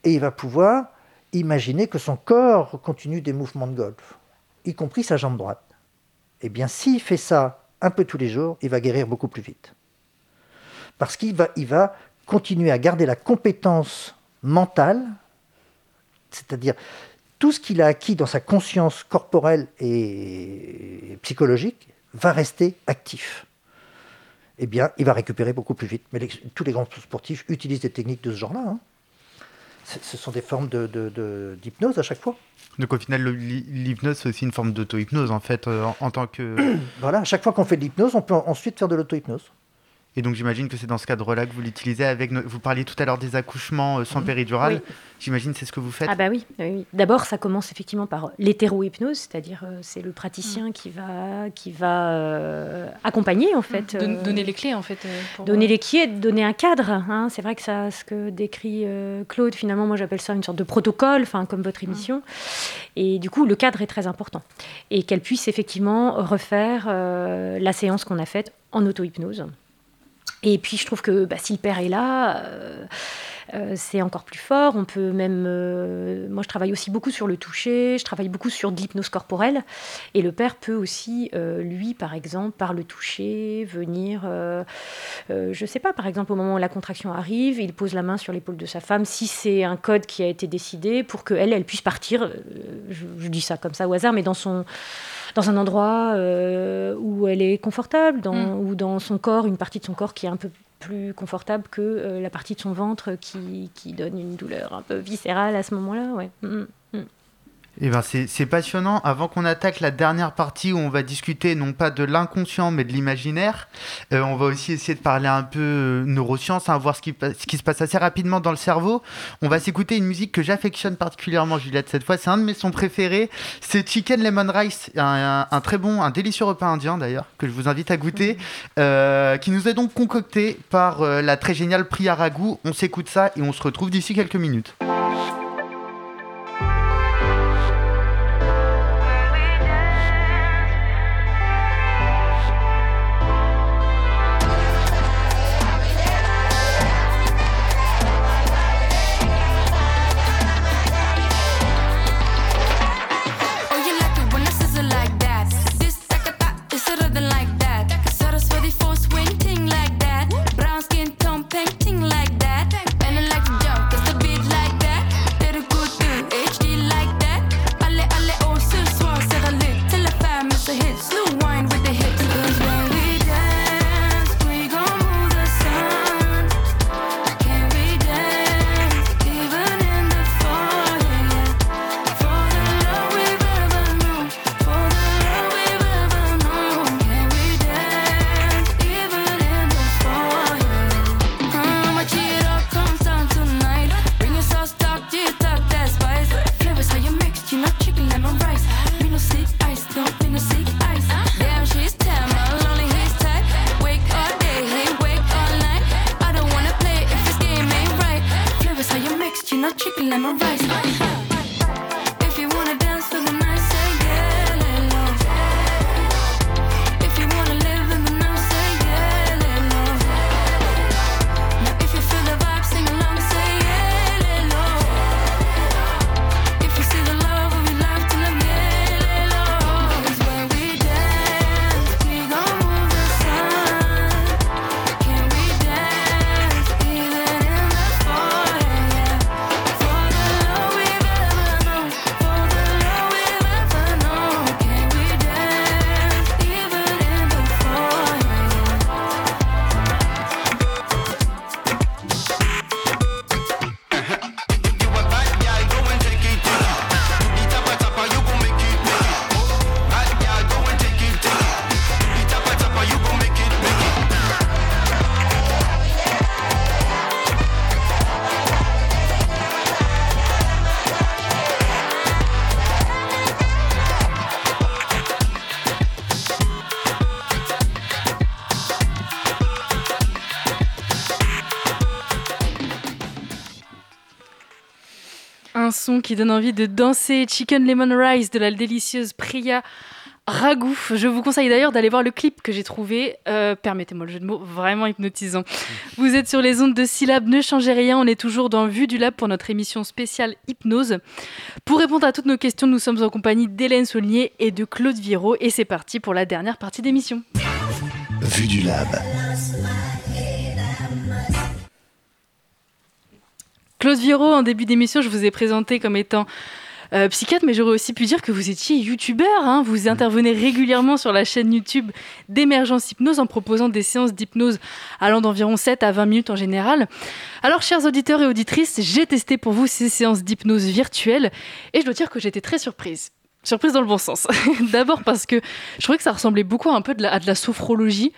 et il va pouvoir imaginer que son corps continue des mouvements de golf, y compris sa jambe droite. Eh bien, s'il fait ça un peu tous les jours, il va guérir beaucoup plus vite. Parce qu'il va, il va continuer à garder la compétence mentale, c'est-à-dire tout ce qu'il a acquis dans sa conscience corporelle et psychologique va rester actif. Eh bien, il va récupérer beaucoup plus vite. Mais les- tous les grands sportifs utilisent des techniques de ce genre-là. hein. Ce- sont des formes de- de- de- d'hypnose à chaque fois. Donc au final, l'hypnose, c'est aussi une forme d'auto-hypnose, en fait, euh, en, en tant que... Voilà, à chaque fois qu'on fait de l'hypnose, on peut en- ensuite faire de l'auto-hypnose. Et donc j'imagine que c'est dans ce cadre-là que vous l'utilisez avec... no- Vous parliez tout à l'heure des accouchements euh, sans péridurale. Oui. J'imagine c'est ce que vous faites Ah bah oui, oui, oui. D'abord, ça commence effectivement par l'hétéro-hypnose, c'est-à-dire euh, c'est le praticien qui va, qui va euh, accompagner en fait. Don- euh, Donner les clés en fait. euh, pour, Donner euh, les clés, donner un cadre. hein. C'est vrai que ça, ce que décrit euh, Claude, finalement, moi j'appelle ça une sorte de protocole, enfin comme votre émission. Et du coup, le cadre est très important. Et qu'elle puisse effectivement refaire euh, la séance qu'on a faite en auto-hypnose. Et puis je trouve que bah, si le père est là, euh, euh, c'est encore plus fort. On peut même. euh, moi, je travaille aussi beaucoup sur le toucher. Je travaille beaucoup sur de l'hypnose corporelle. Et le père peut aussi, lui, par exemple, par le toucher, venir. je sais pas, par exemple, au moment où la contraction arrive, il pose la main sur l'épaule de sa femme. Si c'est un code qui a été décidé pour qu'elle, elle puisse partir. je dis ça comme ça au hasard, mais dans son dans un endroit euh, où elle est confortable, dans, Mm. ou dans son corps, une partie de son corps qui est un peu plus confortable que euh, la partie de son ventre qui, qui donne une douleur un peu viscérale à ce moment-là. Ouais. Mm, mm. Eh ben c'est passionnant. Avant qu'on attaque la dernière partie où on va discuter non pas de l'inconscient mais de l'imaginaire, euh, on va aussi essayer de parler un peu euh, neurosciences, hein, voir ce qui, se passe assez rapidement dans le cerveau. On va s'écouter une musique que j'affectionne particulièrement, Juliette, cette fois. C'est un de mes sons préférés. C'est Chicken Lemon Rice, un, très bon, un délicieux repas indien d'ailleurs, que je vous invite à goûter, euh, qui nous est donc concocté par la très géniale Priya Raghu. On s'écoute ça et on se retrouve d'ici quelques minutes. Qui donne envie de danser. Chicken Lemon Rice de la délicieuse Priya Ragout. Je vous conseille d'ailleurs d'aller voir le clip que j'ai trouvé. euh, Permettez-moi le jeu de mots, vraiment hypnotisant. Vous êtes sur les ondes de syllabes, ne changez rien. On est toujours dans Vue du Lab pour notre émission spéciale hypnose. Pour répondre à toutes nos questions, nous sommes en compagnie d'Hélène Saulnier et de Claude Viro. Et c'est parti pour la dernière partie d'émission. Vue du lab. Claude Viro, en début d'émission, je vous ai présenté comme étant euh, psychiatre, mais j'aurais aussi pu dire que vous étiez youtubeur. hein. Vous intervenez régulièrement sur la chaîne YouTube d'Émergence Hypnose en proposant des séances d'hypnose allant d'environ 7 à 20 minutes en général. Alors, chers auditeurs et auditrices, j'ai testé pour vous ces séances d'hypnose virtuelles et je dois dire que j'étais très surprise. Surprise dans le bon sens. D'abord parce que je trouvais que ça ressemblait beaucoup un peu de la- à de la sophrologie.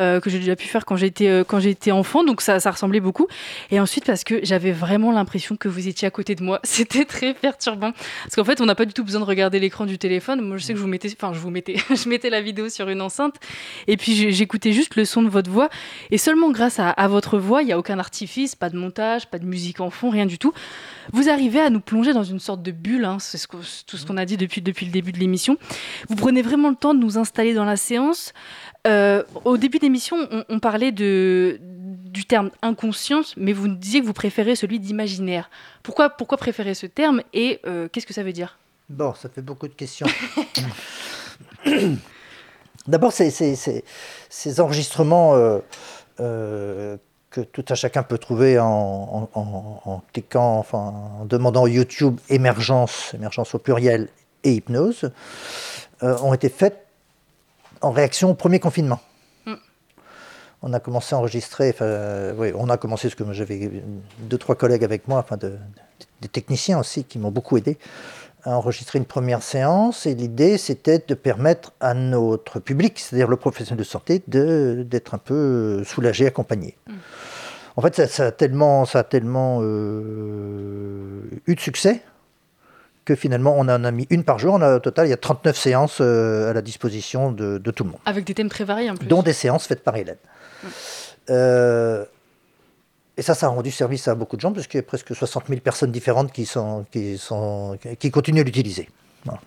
Euh, que j'ai déjà pu faire quand j'étais euh, quand j'étais enfant, donc ça, ça ressemblait beaucoup. Et ensuite parce que j'avais vraiment l'impression que vous étiez à côté de moi. C'était très perturbant. Parce qu'en fait, on n'a pas du tout besoin de regarder l'écran du téléphone. Moi, je sais que je vous mettais, enfin, je vous mettais, je mettais la vidéo sur une enceinte et puis j'écoutais juste le son de votre voix. Et seulement grâce à, votre voix, il n'y a aucun artifice, pas de montage, pas de musique en fond, rien du tout. Vous arrivez à nous plonger dans une sorte de bulle. hein. C'est ce tout ce qu'on a dit depuis, depuis le début de l'émission. Vous prenez vraiment le temps de nous installer dans la séance. Euh, au début d'émission, on, on parlait du terme inconscience, mais vous disiez que vous préférez celui d'imaginaire. Pourquoi, pourquoi préférer ce terme et euh, qu'est-ce que ça veut dire? Bon, ça fait beaucoup de questions. D'abord, ces enregistrements euh, que tout un chacun peut trouver en, cliquant, en demandant YouTube émergence, émergence au pluriel et hypnose, ont été faits en réaction au premier confinement. Mm. On a commencé à enregistrer, enfin, euh, oui, on a commencé, parce que j'avais deux, trois collègues avec moi, enfin, de- des techniciens aussi qui m'ont beaucoup aidé a enregistré une première séance et l'idée c'était de permettre à notre public, c'est-à-dire le professionnel de santé, de- d'être un peu soulagé, accompagné. En fait, ça, ça a tellement, ça a tellement euh, eu de succès que finalement on en a mis une par jour. On a, au total, il y a 39 séances euh, à la disposition de, de tout le monde Avec des thèmes très variés en plus. dont des séances faites par Hélène. Euh, et ça, ça a rendu service à beaucoup de gens, parce qu'il y a presque 60 000 personnes différentes qui, sont, qui, sont, qui continuent à l'utiliser. Voilà.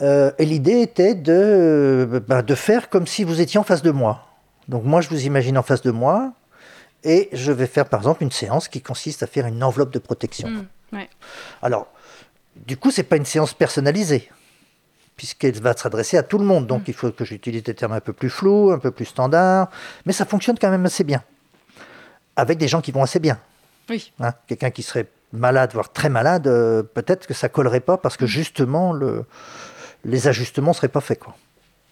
Euh, et l'idée était de, ben, de faire comme si vous étiez en face de moi. Donc moi, je vous imagine en face de moi, et je vais faire par exemple une séance qui consiste à faire une enveloppe de protection. Mm, ouais. Alors, du coup, c'est pas une séance personnalisée, puisqu'elle va s'adresser à tout le monde. Donc, il faut que j'utilise des termes un peu plus flous, un peu plus standards, mais ça fonctionne quand même assez bien, avec des gens qui vont assez bien. Oui. Hein, Quelqu'un qui serait malade, voire très malade, euh, peut-être que ça collerait pas parce que justement le, les ajustements seraient pas faits. Quoi.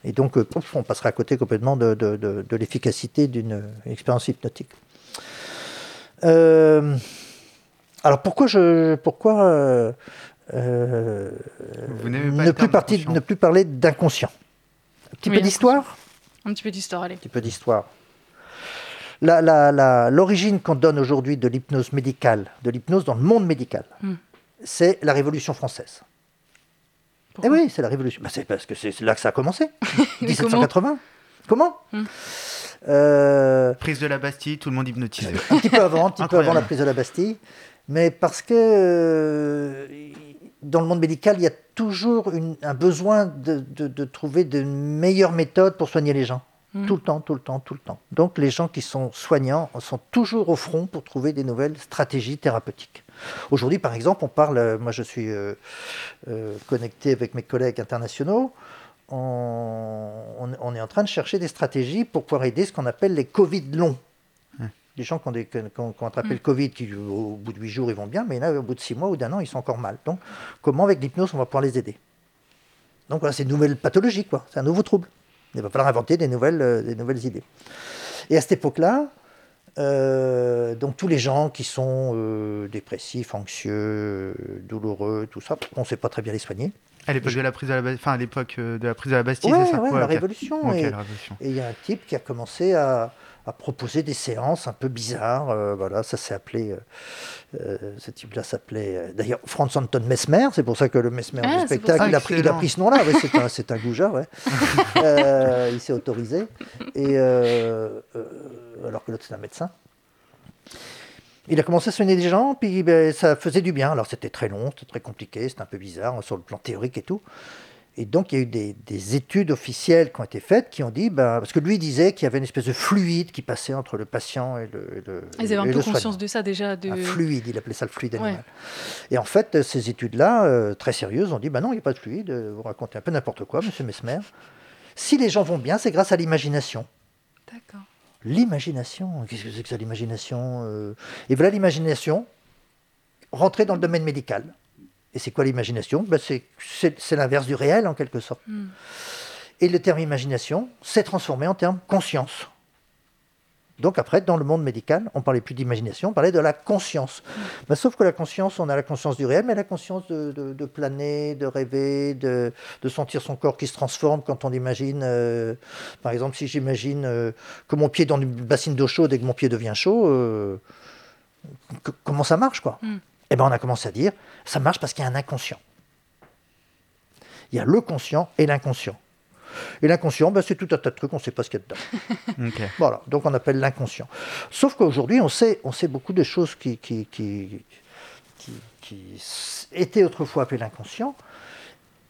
Et donc, euh, pouf, on passerait à côté complètement de, de- de- de l'efficacité d'une expérience hypnotique. Euh, alors pourquoi je pourquoi euh, euh, Vous n'aimez pas ne plus ne parler d'inconscient? Un petit Oui, peu d'histoire Un petit peu d'histoire, allez. un petit peu d'histoire. L'origine qu'on donne aujourd'hui de l'hypnose médicale, de l'hypnose dans le monde médical, Hmm. c'est la Révolution française. Eh oui, c'est la Révolution. Bah, c'est parce que c'est là que ça a commencé. Mais 1780. Comment, Hmm. Euh, Prise de la Bastille, tout le monde hypnotisé. Un petit peu avant, un petit peu avant la prise de la Bastille. Mais parce que euh, dans le monde médical, il y a toujours une- un besoin de, de- de trouver de meilleures méthodes pour soigner les gens. Mhm. Tout le temps, tout le temps, tout le temps. Donc les gens qui sont soignants sont toujours au front pour trouver des nouvelles stratégies thérapeutiques. Aujourd'hui, par exemple, on parle, euh, moi je suis euh, euh, connecté avec mes collègues internationaux, on, on- on est en train de chercher des stratégies pour pouvoir aider ce qu'on appelle les Covid longs. Des gens qui ont, des- qui ont- qui ont- qui ont attrapé Mm. le Covid, qui au bout de 8 jours ils vont bien, mais là au bout de 6 mois ou d'un an ils sont encore mal. Donc comment avec l'hypnose on va pouvoir les aider? Donc voilà, c'est une nouvelle pathologie, quoi. c'est un nouveau trouble. Il va falloir inventer des nouvelles, euh, des nouvelles idées. Et à cette époque-là, euh, donc tous les gens qui sont euh, dépressifs, anxieux, douloureux, tout ça, on ne sait pas très bien les soigner. À l'époque de la prise de la, enfin à l'époque de la prise de la Bastille, Ouais, c'est ça? ouais, Ouais, la. Révolution. Et la Révolution. et il y a un type qui a commencé à, à proposer des séances un peu bizarres. euh, voilà, ça s'est appelé. euh, euh, ce type-là s'appelait. euh, D'ailleurs, Franz Anton Mesmer. C'est pour ça que le Mesmer Ah, du spectacle, il a, pris, il a pris ce nom-là. ouais, c'est un, un goujat, ouais. Il s'est autorisé. Et alors que l'autre, c'est un médecin. Il a commencé à soigner des gens, puis ben, ça faisait du bien. Alors c'était très long, c'était très compliqué, c'était un peu bizarre sur le plan théorique et tout. Et donc, il y a eu des, des études officielles qui ont été faites qui ont dit, ben, parce que lui disait qu'il y avait une espèce de fluide qui passait entre le patient et le, et le Ils avaient un peu conscience de ça déjà. De... Un fluide, il appelait ça le fluide Ouais. animal. Et en fait, ces études-là, euh, très sérieuses, ont dit, ben non, il n'y a pas de fluide, euh, vous racontez un peu n'importe quoi, monsieur Mesmer. Si les gens vont bien, c'est grâce à l'imagination. D'accord. L'imagination, qu'est-ce que c'est que ça, l'imagination euh? Et voilà l'imagination, rentrer dans le domaine médical. Et c'est quoi l'imagination? Ben c'est, l'inverse du réel, en quelque sorte. Hmm. Et le terme imagination s'est transformé en terme conscience. Donc après, dans le monde médical, on parlait plus d'imagination, on parlait de la conscience. Ben, sauf que la conscience, on a la conscience du réel, mais la conscience de, de- de planer, de rêver, de, de sentir son corps qui se transforme quand on imagine, euh, par exemple, si j'imagine euh, que mon pied est dans une bassine d'eau chaude et que mon pied devient chaud, euh, que- comment ça marche, quoi? Mm. Eh ben, on a commencé à dire, ça marche parce qu'il y a un inconscient. Il y a le conscient et l'inconscient. Et l'inconscient, ben, c'est tout un tas de trucs, on ne sait pas ce qu'il y a dedans. Voilà, donc on appelle l'inconscient. Sauf qu'aujourd'hui, on sait, on sait beaucoup de choses qui, qui, qui, qui, qui étaient autrefois appelées l'inconscient.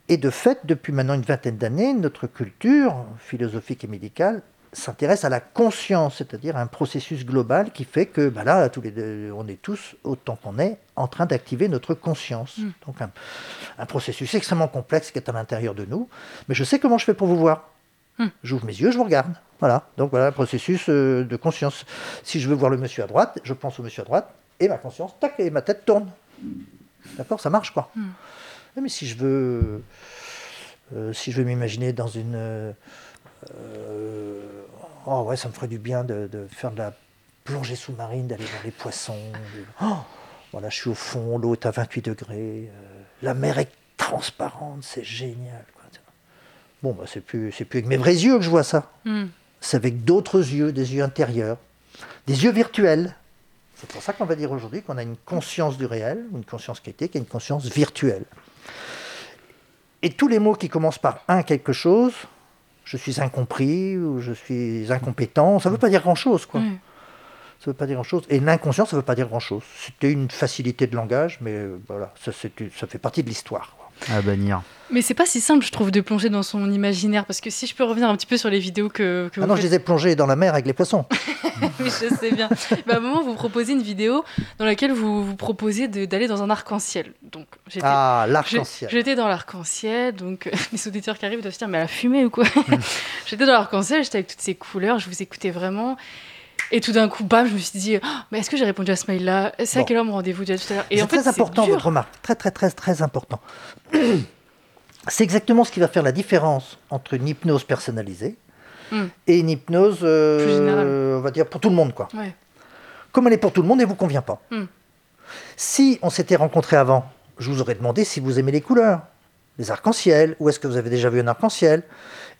Et de fait, depuis maintenant une vingtaine d'années, notre culture philosophique et médicale s'intéresse à la conscience, c'est-à-dire à un processus global qui fait que ben là, tous les deux, on est tous, autant qu'on est, en train d'activer notre conscience. Mm. Donc un, un processus extrêmement complexe qui est à l'intérieur de nous. Mais je sais comment je fais pour vous voir. Mm. J'ouvre mes yeux, je vous regarde. Voilà. Donc voilà un processus euh, de conscience. Si je veux voir le monsieur à droite, je pense au monsieur à droite et ma conscience, tac, et ma tête tourne. D'accord? Ça marche quoi. Mm. Ouais, Mais si je veux, euh, si je veux m'imaginer dans une, euh, oh ouais, ça me ferait du bien de, de faire de la plongée sous-marine, d'aller voir les poissons. de- Oh, Voilà, je suis au fond, l'eau est à 28 degrés, euh, la mer est transparente, c'est génial. quoi. Bon, bah, c'est plus, c'est plus avec mes vrais yeux que je vois ça. Hmm. C'est avec d'autres yeux, des yeux intérieurs, des yeux virtuels. C'est pour ça qu'on va dire aujourd'hui qu'on a une conscience du réel, une conscience critique et une conscience virtuelle. Et tous les mots qui commencent par un quelque chose, je suis incompris ou je suis incompétent, ça ne veut pas dire grand-chose. quoi. Ça veut pas dire grand-chose. Et l'inconscient, ça ne veut pas dire grand-chose. C'était une facilité de langage, mais euh, voilà, ça fait partie de l'histoire. À bannir. Mais c'est pas si simple, je trouve, de plonger dans son imaginaire. Parce que si je peux revenir un petit peu sur les vidéos que, que Ah vous non, je les ai plongés dans la mer avec les poissons. oui, je sais bien. Mais à un moment, vous proposez une vidéo dans laquelle vous vous proposez de- d'aller dans un arc-en-ciel. Donc, j'étais- Ah, l'arc-en-ciel. J'étais dans l'arc-en-ciel, donc euh, les auditeurs qui arrivent doivent se dire, mais elle a fumé ou quoi? J'étais dans l'arc-en-ciel, j'étais avec toutes ces couleurs, je vous écoutais vraiment. Et tout d'un coup, bam, je me suis dit, Ah, mais est-ce que j'ai répondu à ce mail-là? C'est à quelle heure mon rendez-vous déjà tout à l'heure? Et C'est en fait, très important dur. votre remarque, très très très très important. C'est exactement ce qui va faire la différence entre une hypnose personnalisée Hmm. et une hypnose, euh, on va dire pour tout le monde quoi. Ouais. Comme elle est pour tout le monde, elle vous convient pas. Hmm. Si on s'était rencontrés avant, je vous aurais demandé si vous aimez les couleurs, les arcs-en-ciel, ou est-ce que vous avez déjà vu un arc-en-ciel,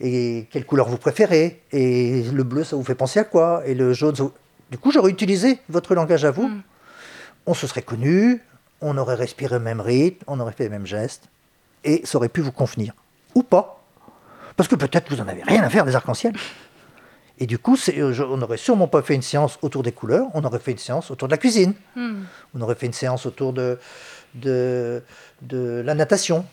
et quelle couleur vous préférez, et le bleu ça vous fait penser à quoi, et le jaune ça vous- Du coup, j'aurais utilisé votre langage à vous. On se serait connus, on aurait respiré le même rythme, on aurait fait les mêmes gestes, et ça aurait pu vous convenir. Ou pas. Parce que peut-être vous n'en avez rien à faire des arcs-en-ciel. Et du coup, euh, je- on n'aurait sûrement pas fait une séance autour des couleurs, on aurait fait une séance autour de la cuisine. Hmm. On aurait fait une séance autour de, de, de la natation.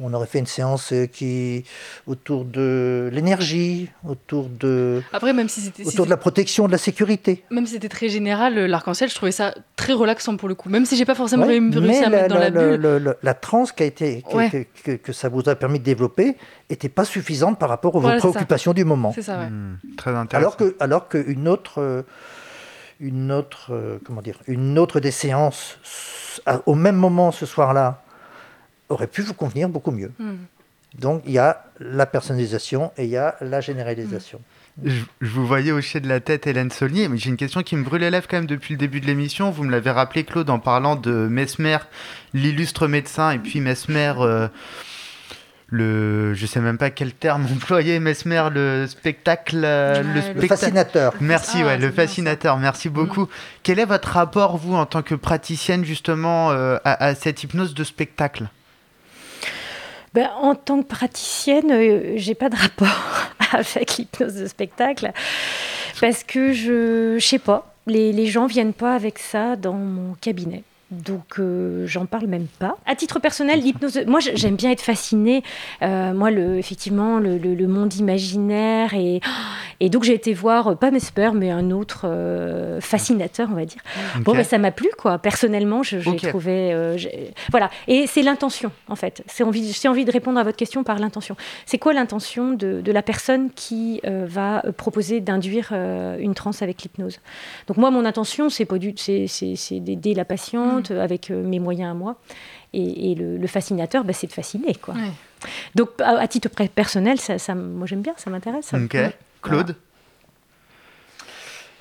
On aurait fait une séance euh, qui autour de l'énergie, autour de, Après, même si c'était si autour de la protection, de la sécurité. Même si c'était très général, euh, l'arc-en-ciel, je trouvais ça très relaxant pour le coup. Même si j'ai pas forcément Ouais, réussi mais à la, mettre dans la, la- bulle. le- le- la transe qui a été, qui- Ouais. que, que- que ça vous a permis de développer n'était pas suffisante par rapport aux Voilà, c'est ça. préoccupations du moment. C'est ça, ouais. Hmm, très intéressant. Alors que, alors qu'une autre, une autre, euh, comment dire, une autre des séances au même moment ce soir-là aurait pu vous convenir beaucoup mieux. Hmm. Donc il y a la personnalisation et il y a la généralisation. Je, je vous voyais hocher de la tête Hélène Saulnier, mais j'ai une question qui me brûle les lèvres quand même depuis le début de l'émission. Vous me l'avez rappelé, Claude, en parlant de Mesmer, l'illustre médecin, et puis Mesmer, euh, le, je sais même pas quel terme employer, Mesmer, le spectacle, euh, le, fascinateur. Merci, Ah, ouais, c'est le fascinateur. Merci beaucoup. Quel est votre rapport, vous, en tant que praticienne, justement, euh, à, à cette hypnose de spectacle? Ben, en tant que praticienne, euh, j'ai pas de rapport avec l'hypnose de spectacle parce que je, sais pas, les, les gens viennent pas avec ça dans mon cabinet. Donc, euh, j'en parle même pas. À titre personnel, l'hypnose, moi, j'aime bien être fascinée. Euh, moi, le, effectivement, le, le- le monde imaginaire. Et, et donc, j'ai été voir, euh, pas Mesper, mais un autre euh, fascinateur, on va dire. Bon, ben, ça m'a plu, quoi. Personnellement, j'ai Ok. trouvé. euh, voilà. Et c'est l'intention, en fait. C'est envie, j'ai envie de répondre à votre question par l'intention. C'est quoi l'intention de, de la personne qui euh, va proposer d'induire euh, une transe avec l'hypnose? Donc, moi, mon intention, c'est pas du, c'est, c'est, c'est d'aider la patiente avec euh, mes moyens à moi. Et, et le, le fascinateur, ben, c'est de fasciner, quoi. Donc, à, à titre personnel, ça, ça, moi, j'aime bien, ça m'intéresse. Ok. Ouais. Claude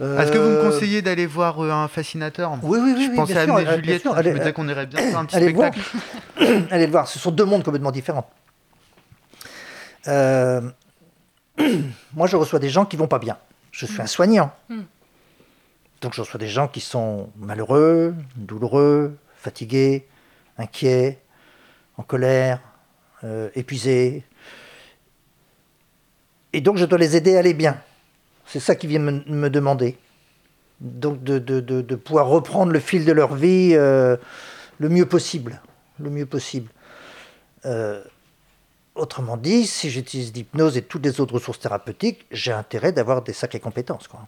Est-ce que vous me Euh, conseillez d'aller voir euh, un fascinateur? Oui, oui, oui. Je oui, pensais bien à sûr, amener euh, Juliette, bien sûr, je me disais euh, qu'on irait bien faire un petit allez le voir. spectacle. allez le voir, ce sont deux mondes complètement différents. Euh, moi, je reçois des gens qui vont pas bien. Je suis un soignant. Mm. Donc, je reçois des gens qui sont malheureux, douloureux, fatigués, inquiets, en colère, euh, épuisés. Et donc, je dois les aider à aller bien. C'est ça qu'ils viennent me, demander. Donc, de pouvoir reprendre le fil de leur vie euh, le mieux possible. Le mieux possible. Euh, autrement dit, si j'utilise l'hypnose et toutes les autres ressources thérapeutiques, j'ai intérêt d'avoir des sacrées compétences. Quoi.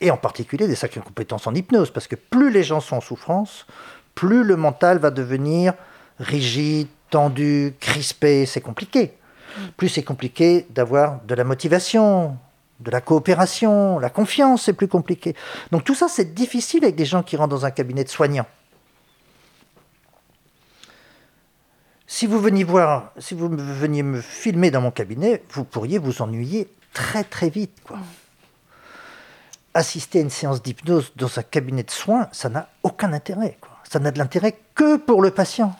Et en particulier des sacrées compétences en hypnose, parce que plus les gens sont en souffrance, plus le mental va devenir rigide, tendu, crispé, c'est compliqué. Plus c'est compliqué d'avoir de la motivation, de la coopération, la confiance, c'est plus compliqué. Donc tout ça, c'est difficile avec des gens qui rentrent dans un cabinet de soignants. Si vous veniez voir, si vous me- veniez me filmer dans mon cabinet, vous pourriez vous ennuyer très très vite. Quoi. Assister à une séance d'hypnose dans un cabinet de soins, ça n'a aucun intérêt. quoi. Ça n'a de l'intérêt que pour le patient.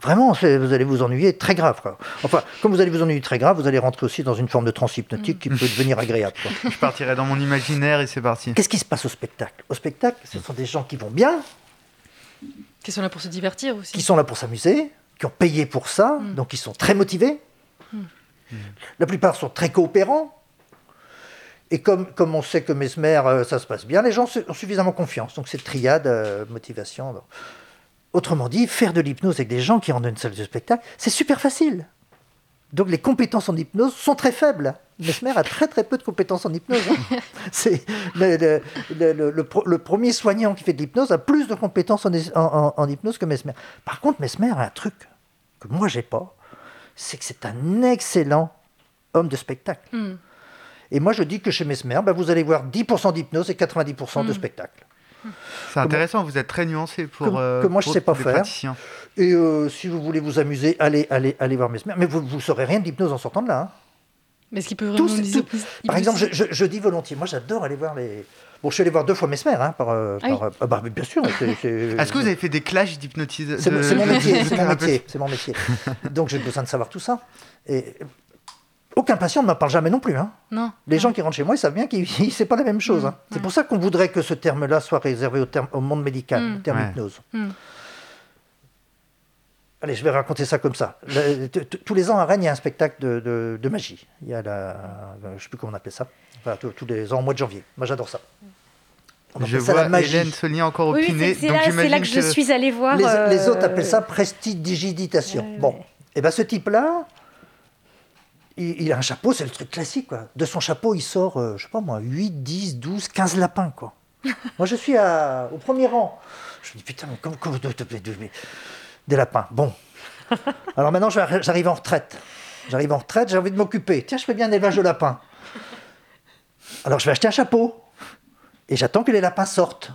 Vraiment, c'est- vous allez vous ennuyer très grave. quoi. Enfin, comme vous allez vous ennuyer très grave, vous allez rentrer aussi dans une forme de transe hypnotique qui peut devenir agréable. quoi. Je partirai dans mon imaginaire et c'est parti. Qu'est-ce qui se passe au spectacle? Au spectacle, ce sont des gens qui vont bien, Qui sont là pour se divertir aussi. qui sont là pour s'amuser, qui ont payé pour ça, donc ils sont très motivés. La plupart sont très coopérants. Et comme, comme on sait que Mesmer, euh, ça se passe bien, les gens ont suffisamment confiance. Donc c'est triade, euh, motivation. bon. Autrement dit, faire de l'hypnose avec des gens qui rentrent dans une salle de spectacle, c'est super facile. Donc les compétences en hypnose sont très faibles. Mesmer a très très peu de compétences en hypnose. hein. C'est le, premier soignant qui fait de l'hypnose a plus de compétences en, en- en- en hypnose que Mesmer. Par contre, Mesmer a un truc que moi j'ai pas, c'est que c'est un excellent homme de spectacle. Hmm. Et moi je dis que chez Mesmer, ben, vous allez voir 10% d'hypnose et 90% de Mm. spectacle. C'est intéressant, vous êtes très nuancé pour. que, euh, que moi je pour sais pas faire. praticiens. Et euh, si vous voulez vous amuser, allez, allez, allez voir Mesmer. Mais vous ne saurez rien de l'hypnose en sortant de là. hein. Mais est-ce qu'il peut vraiment Tous- nous tout- hypnotiser Par exemple, je, je- je dis volontiers, moi j'adore aller voir les. Bon, je suis allé voir deux fois Mesmer, hein, par. euh, Ah oui. ah bah, bien sûr. Est-ce que vous avez fait des clashs d'hypnotisation C'est mon- métier, c'est mon métier. Donc j'ai besoin de savoir tout ça. Et aucun patient ne m'en parle jamais non plus. hein. Non. Les gens qui rentrent chez moi, ils savent bien que c'est pas la même chose. hein. C'est pour ça qu'on voudrait que ce terme-là soit réservé au, terme- au monde médical, Mm. au terme Ouais. hypnose. Hmm. Allez, je vais raconter ça comme ça. Le- t- t- tous les ans à Rennes, il y a un spectacle de, de- de magie. Il y a la, je sais plus comment on appelle ça. Enfin, tous- les ans au mois de janvier. Moi, j'adore ça. On Je appelle ça la vois magie. Hélène encore Oui, opiner. c'est là, que je suis allée voir. Les, euh, les autres appellent ça prestidigitation. Bon, et ben ce type-là, il, il a un chapeau, c'est le truc classique. Quoi. De son chapeau, il sort, euh, je sais pas moi, 8, 10, 12, 15 lapins. Quoi. moi, je suis à- au premier rang. Je me dis, putain, mais comment, comment- de- de- de- de- des lapins. Bon. Alors maintenant, j'arrive en retraite. J'arrive en retraite, j'ai envie de m'occuper. Tiens, je fais bien un élevage de lapins. Alors, je vais acheter un chapeau. Et j'attends que les lapins sortent.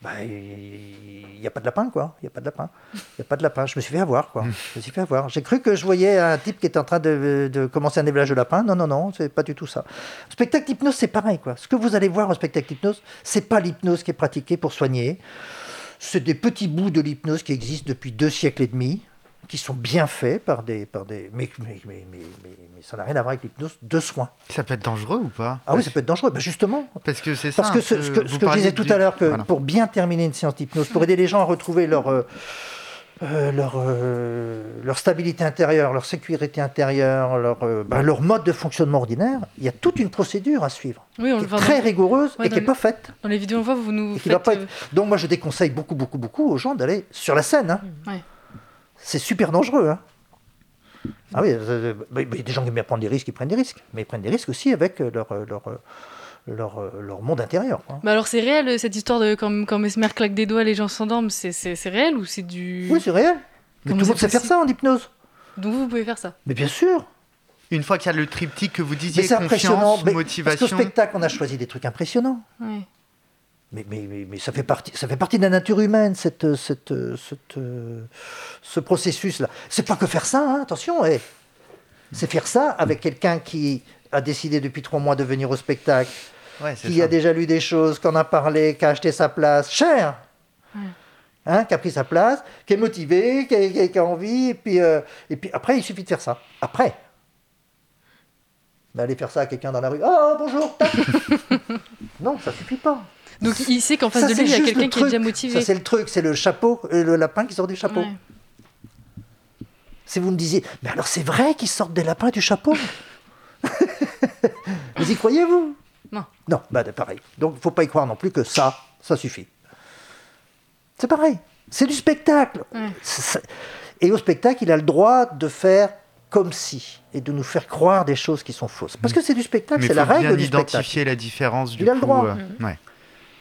Bah, il n'y a pas de lapin, quoi. Il n'y a pas de lapin. Il n'y a pas de lapin. Je me suis fait avoir, quoi. Je me suis fait avoir. J'ai cru que je voyais un type qui était en train de, de commencer un élevage de lapins. Non, non, non, c'est pas du tout ça. Spectacle d'hypnose, c'est pareil, quoi. Ce que vous allez voir au spectacle d'hypnose, c'est pas l'hypnose qui est pratiquée pour soigner. C'est des petits bouts de l'hypnose qui existent depuis deux siècles et demi, qui sont bien faits par des... Par des mais, mais, mais, mais, mais- mais ça n'a rien à voir avec l'hypnose de soins. Ça peut être dangereux ou pas? Ah oui, ça peut être dangereux. Ben justement, Parce que c'est ça. parce que ce, que, vous ce que je disais tout du- à l'heure, que Voilà. pour bien terminer une séance d'hypnose, pour aider les gens à retrouver leur, euh, euh, leur, euh, leur stabilité intérieure, leur sécurité intérieure, leur, euh, bah, leur mode de fonctionnement ordinaire, il y a toute une procédure à suivre, Oui, on qui le est voit très dans- rigoureuse Ouais, et qui n'est le- pas faite. Dans les vidéos, on voit, vous nous faites. pas être- Donc moi, je déconseille beaucoup, beaucoup, beaucoup aux gens d'aller sur la scène. hein. ouais. C'est super dangereux. hein. Ah oui, il y a des gens qui aiment bien prendre des risques, ils prennent des risques. Mais ils prennent des risques aussi avec euh, leur, euh, leur, euh, leur, leur monde intérieur. quoi. Mais alors, c'est réel cette histoire de quand, quand Mesmer claque des doigts, les gens s'endorment C'est c'est- c'est réel ou c'est du. Oui, c'est réel. Mais tout le monde sait faire ça en hypnose. Donc vous, vous pouvez faire ça Mais bien sûr. Une fois qu'il y a le triptyque que vous Mais disiez, c'est impressionnant. confiance, mais- motivation. Parce qu'au spectacle, on a choisi des trucs impressionnants. Ouais. Mais, mais, mais, mais ça, fait partie, ça fait partie de la nature humaine, cette, cette, cette, ce processus-là. C'est pas que faire ça, hein, attention. eh. C'est faire ça avec quelqu'un qui a décidé depuis trois mois de venir au spectacle, Ouais, qui ça. a déjà lu des choses, qui en a parlé, qui a acheté sa place, cher, Ouais. hein, qui a pris sa place, qui est motivé, qui a, qui a- qui a envie, et puis, euh, et puis après, il suffit de faire ça. Après. Mais aller faire ça à quelqu'un dans la rue, oh bonjour, tac. non, ça suffit pas. Donc il sait qu'en face Ça, de lui, il y a quelqu'un qui est déjà motivé. Ça, c'est le truc, c'est le chapeau, euh, le lapin qui sort du chapeau. Ouais. Si vous me disiez, mais alors c'est vrai qu'ils sortent des lapins du chapeau? Vous y croyez, vous Non. Non, bah pareil. Donc, il faut pas y croire non plus que ça, ça suffit. C'est pareil. C'est du spectacle. Ouais. Et au spectacle, il a le droit de faire comme si et de nous faire croire des choses qui sont fausses. Parce que c'est du spectacle, c'est la faut bien règle du spectacle. identifier la différence du Il a le droit. euh, ouais.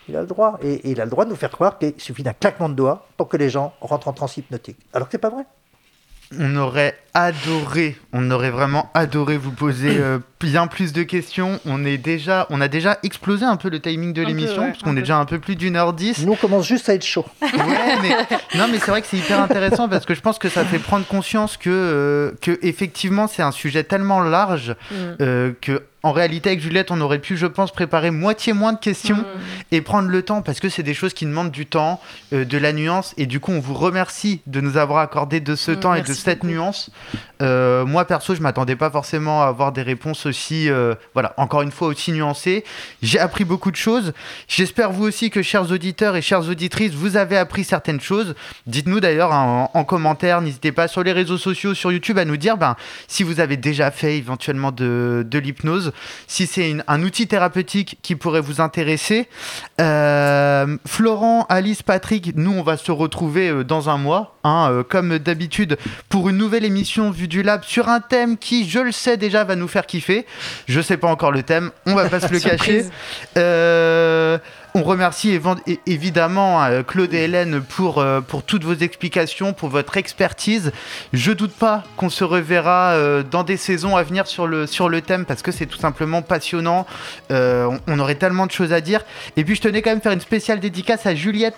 Il a le droit. Et, et il a le droit de nous faire croire qu'il suffit d'un claquement de doigts pour que les gens rentrent en transe hypnotique. Alors que c'est pas vrai. On aurait adoré, on aurait vraiment adoré vous poser euh, bien plus de questions. On est déjà, on a déjà explosé un peu le timing de l'émission ouais, parce qu'on est peu. déjà un peu plus d'une heure dix. Nous, on commence juste à être chaud. Ouais, mais non, mais c'est vrai que c'est hyper intéressant parce que je pense que ça fait prendre conscience que, euh, que effectivement, c'est un sujet tellement large Mm. euh, que en réalité, avec Juliette, on aurait pu, je pense, préparer moitié moins de questions et prendre le temps parce que c'est des choses qui demandent du temps, euh, de la nuance. Et du coup, on vous remercie de nous avoir accordé de ce Mm, temps et de cette beaucoup. nuance. Euh, moi, perso, je m'attendais pas forcément à avoir des réponses aussi, euh, voilà, encore une fois, aussi nuancées. J'ai appris beaucoup de choses. J'espère vous aussi que, chers auditeurs et chères auditrices, vous avez appris certaines choses. Dites-nous d'ailleurs en, en commentaire, n'hésitez pas sur les réseaux sociaux, sur YouTube, à nous dire ben, si vous avez déjà fait éventuellement de, de l'hypnose, si c'est un outil thérapeutique qui pourrait vous intéresser. Euh, Florent, Alice, Patrick, nous, on va se retrouver euh, dans un mois, hein, euh, comme d'habitude, pour une nouvelle émission Vue du Lab sur un thème qui, je le sais déjà, va nous faire kiffer. Je sais pas encore le thème, on va pas se le cacher. Euh, on remercie évidemment euh, Claude et Hélène pour, euh, pour toutes vos explications, pour votre expertise. Je doute pas qu'on se reverra euh, dans des saisons à venir sur le, sur le thème parce que c'est tout simplement passionnant. Euh, on, aurait tellement de choses à dire. Et puis je tenais quand même faire une spéciale dédicace à Juliette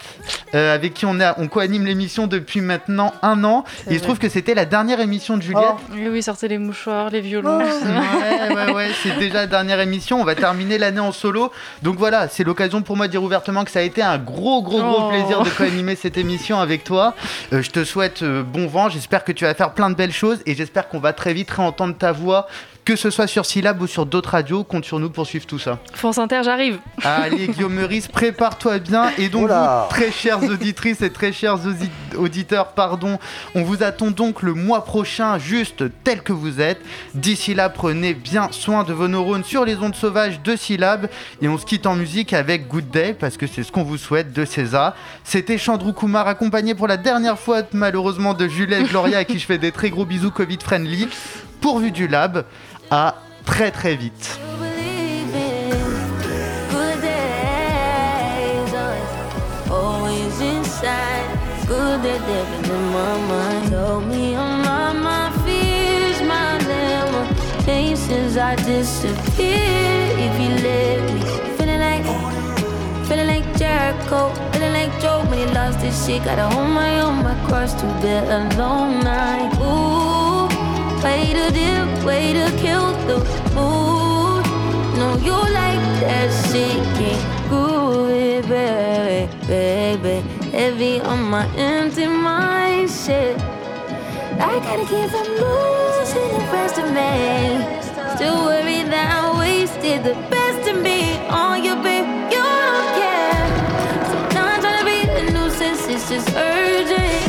euh, avec qui on, a, on co-anime l'émission depuis maintenant un an. Il se trouve que c'était la dernière émission de Juliette. Oui, oui, sortez les mouchoirs, les violons. Ouais, ouais, ouais, c'est déjà la dernière émission. On va terminer l'année en solo. Donc voilà, c'est l'occasion pour moi dire ouvertement que ça a été un gros, gros, gros Oh. plaisir de co-animer cette émission avec toi. Euh, je te souhaite euh, bon vent. J'espère que tu vas faire plein de belles choses et j'espère qu'on va très vite réentendre ta voix, que ce soit sur Syllab ou sur d'autres radios. Compte sur nous pour suivre tout ça. France Inter, j'arrive. Allez, Guillaume Meurice, prépare-toi bien. Et donc, vous, très chères auditrices et très chers auditeurs, pardon, on vous attend donc le mois prochain, juste tel que vous êtes. D'ici là, prenez bien soin de vos neurones sur les ondes sauvages de Syllab. Et on se quitte en musique avec Good Day, parce que c'est ce qu'on vous souhaite de César. C'était Chandrou Kumar, accompagné pour la dernière fois, malheureusement, de Juliette Gloria, à qui je fais des très gros bisous Covid-friendly. Pourvu du Lab, à très très vite. Way to dip, way to kill the mood. No, you like that shit, can't groove baby, baby. Heavy on my empty mind, shit. I gotta keep from losing the rest of me. Still worried that I wasted the best of me on you, babe. You don't care. Sometimes trying to be a nuisance is just urgent.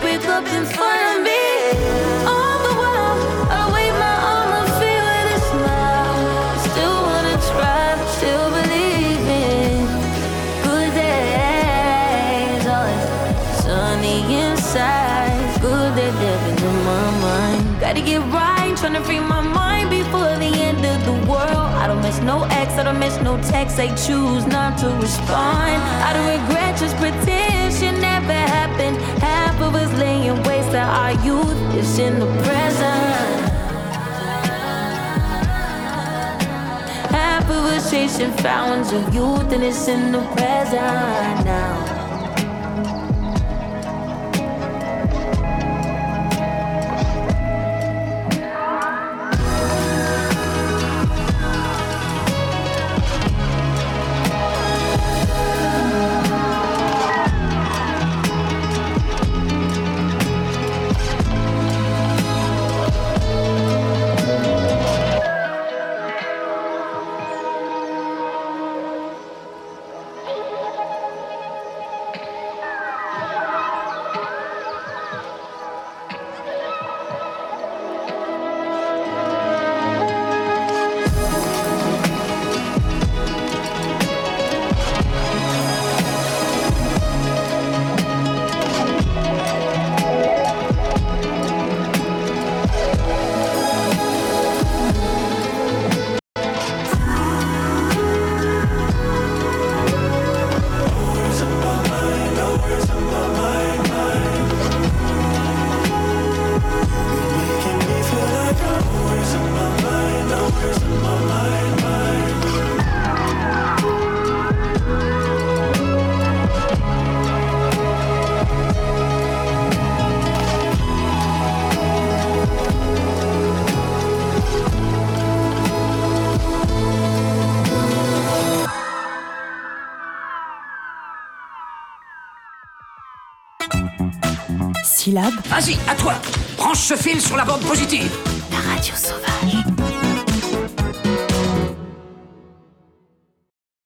Pick up in front of me. The I wave my and feel. Still wanna try, still good days. Sunny inside, good living in my mind. Gotta get right, trying to free my mind before the end of the world. I don't miss no ex, I don't miss no text. They choose not to respond. I don't regret, just pretend our youth is in the present. Half of us chasing fountains of youth and it's in the present now. Vas-y, à toi Branche ce fil sur la bande positive.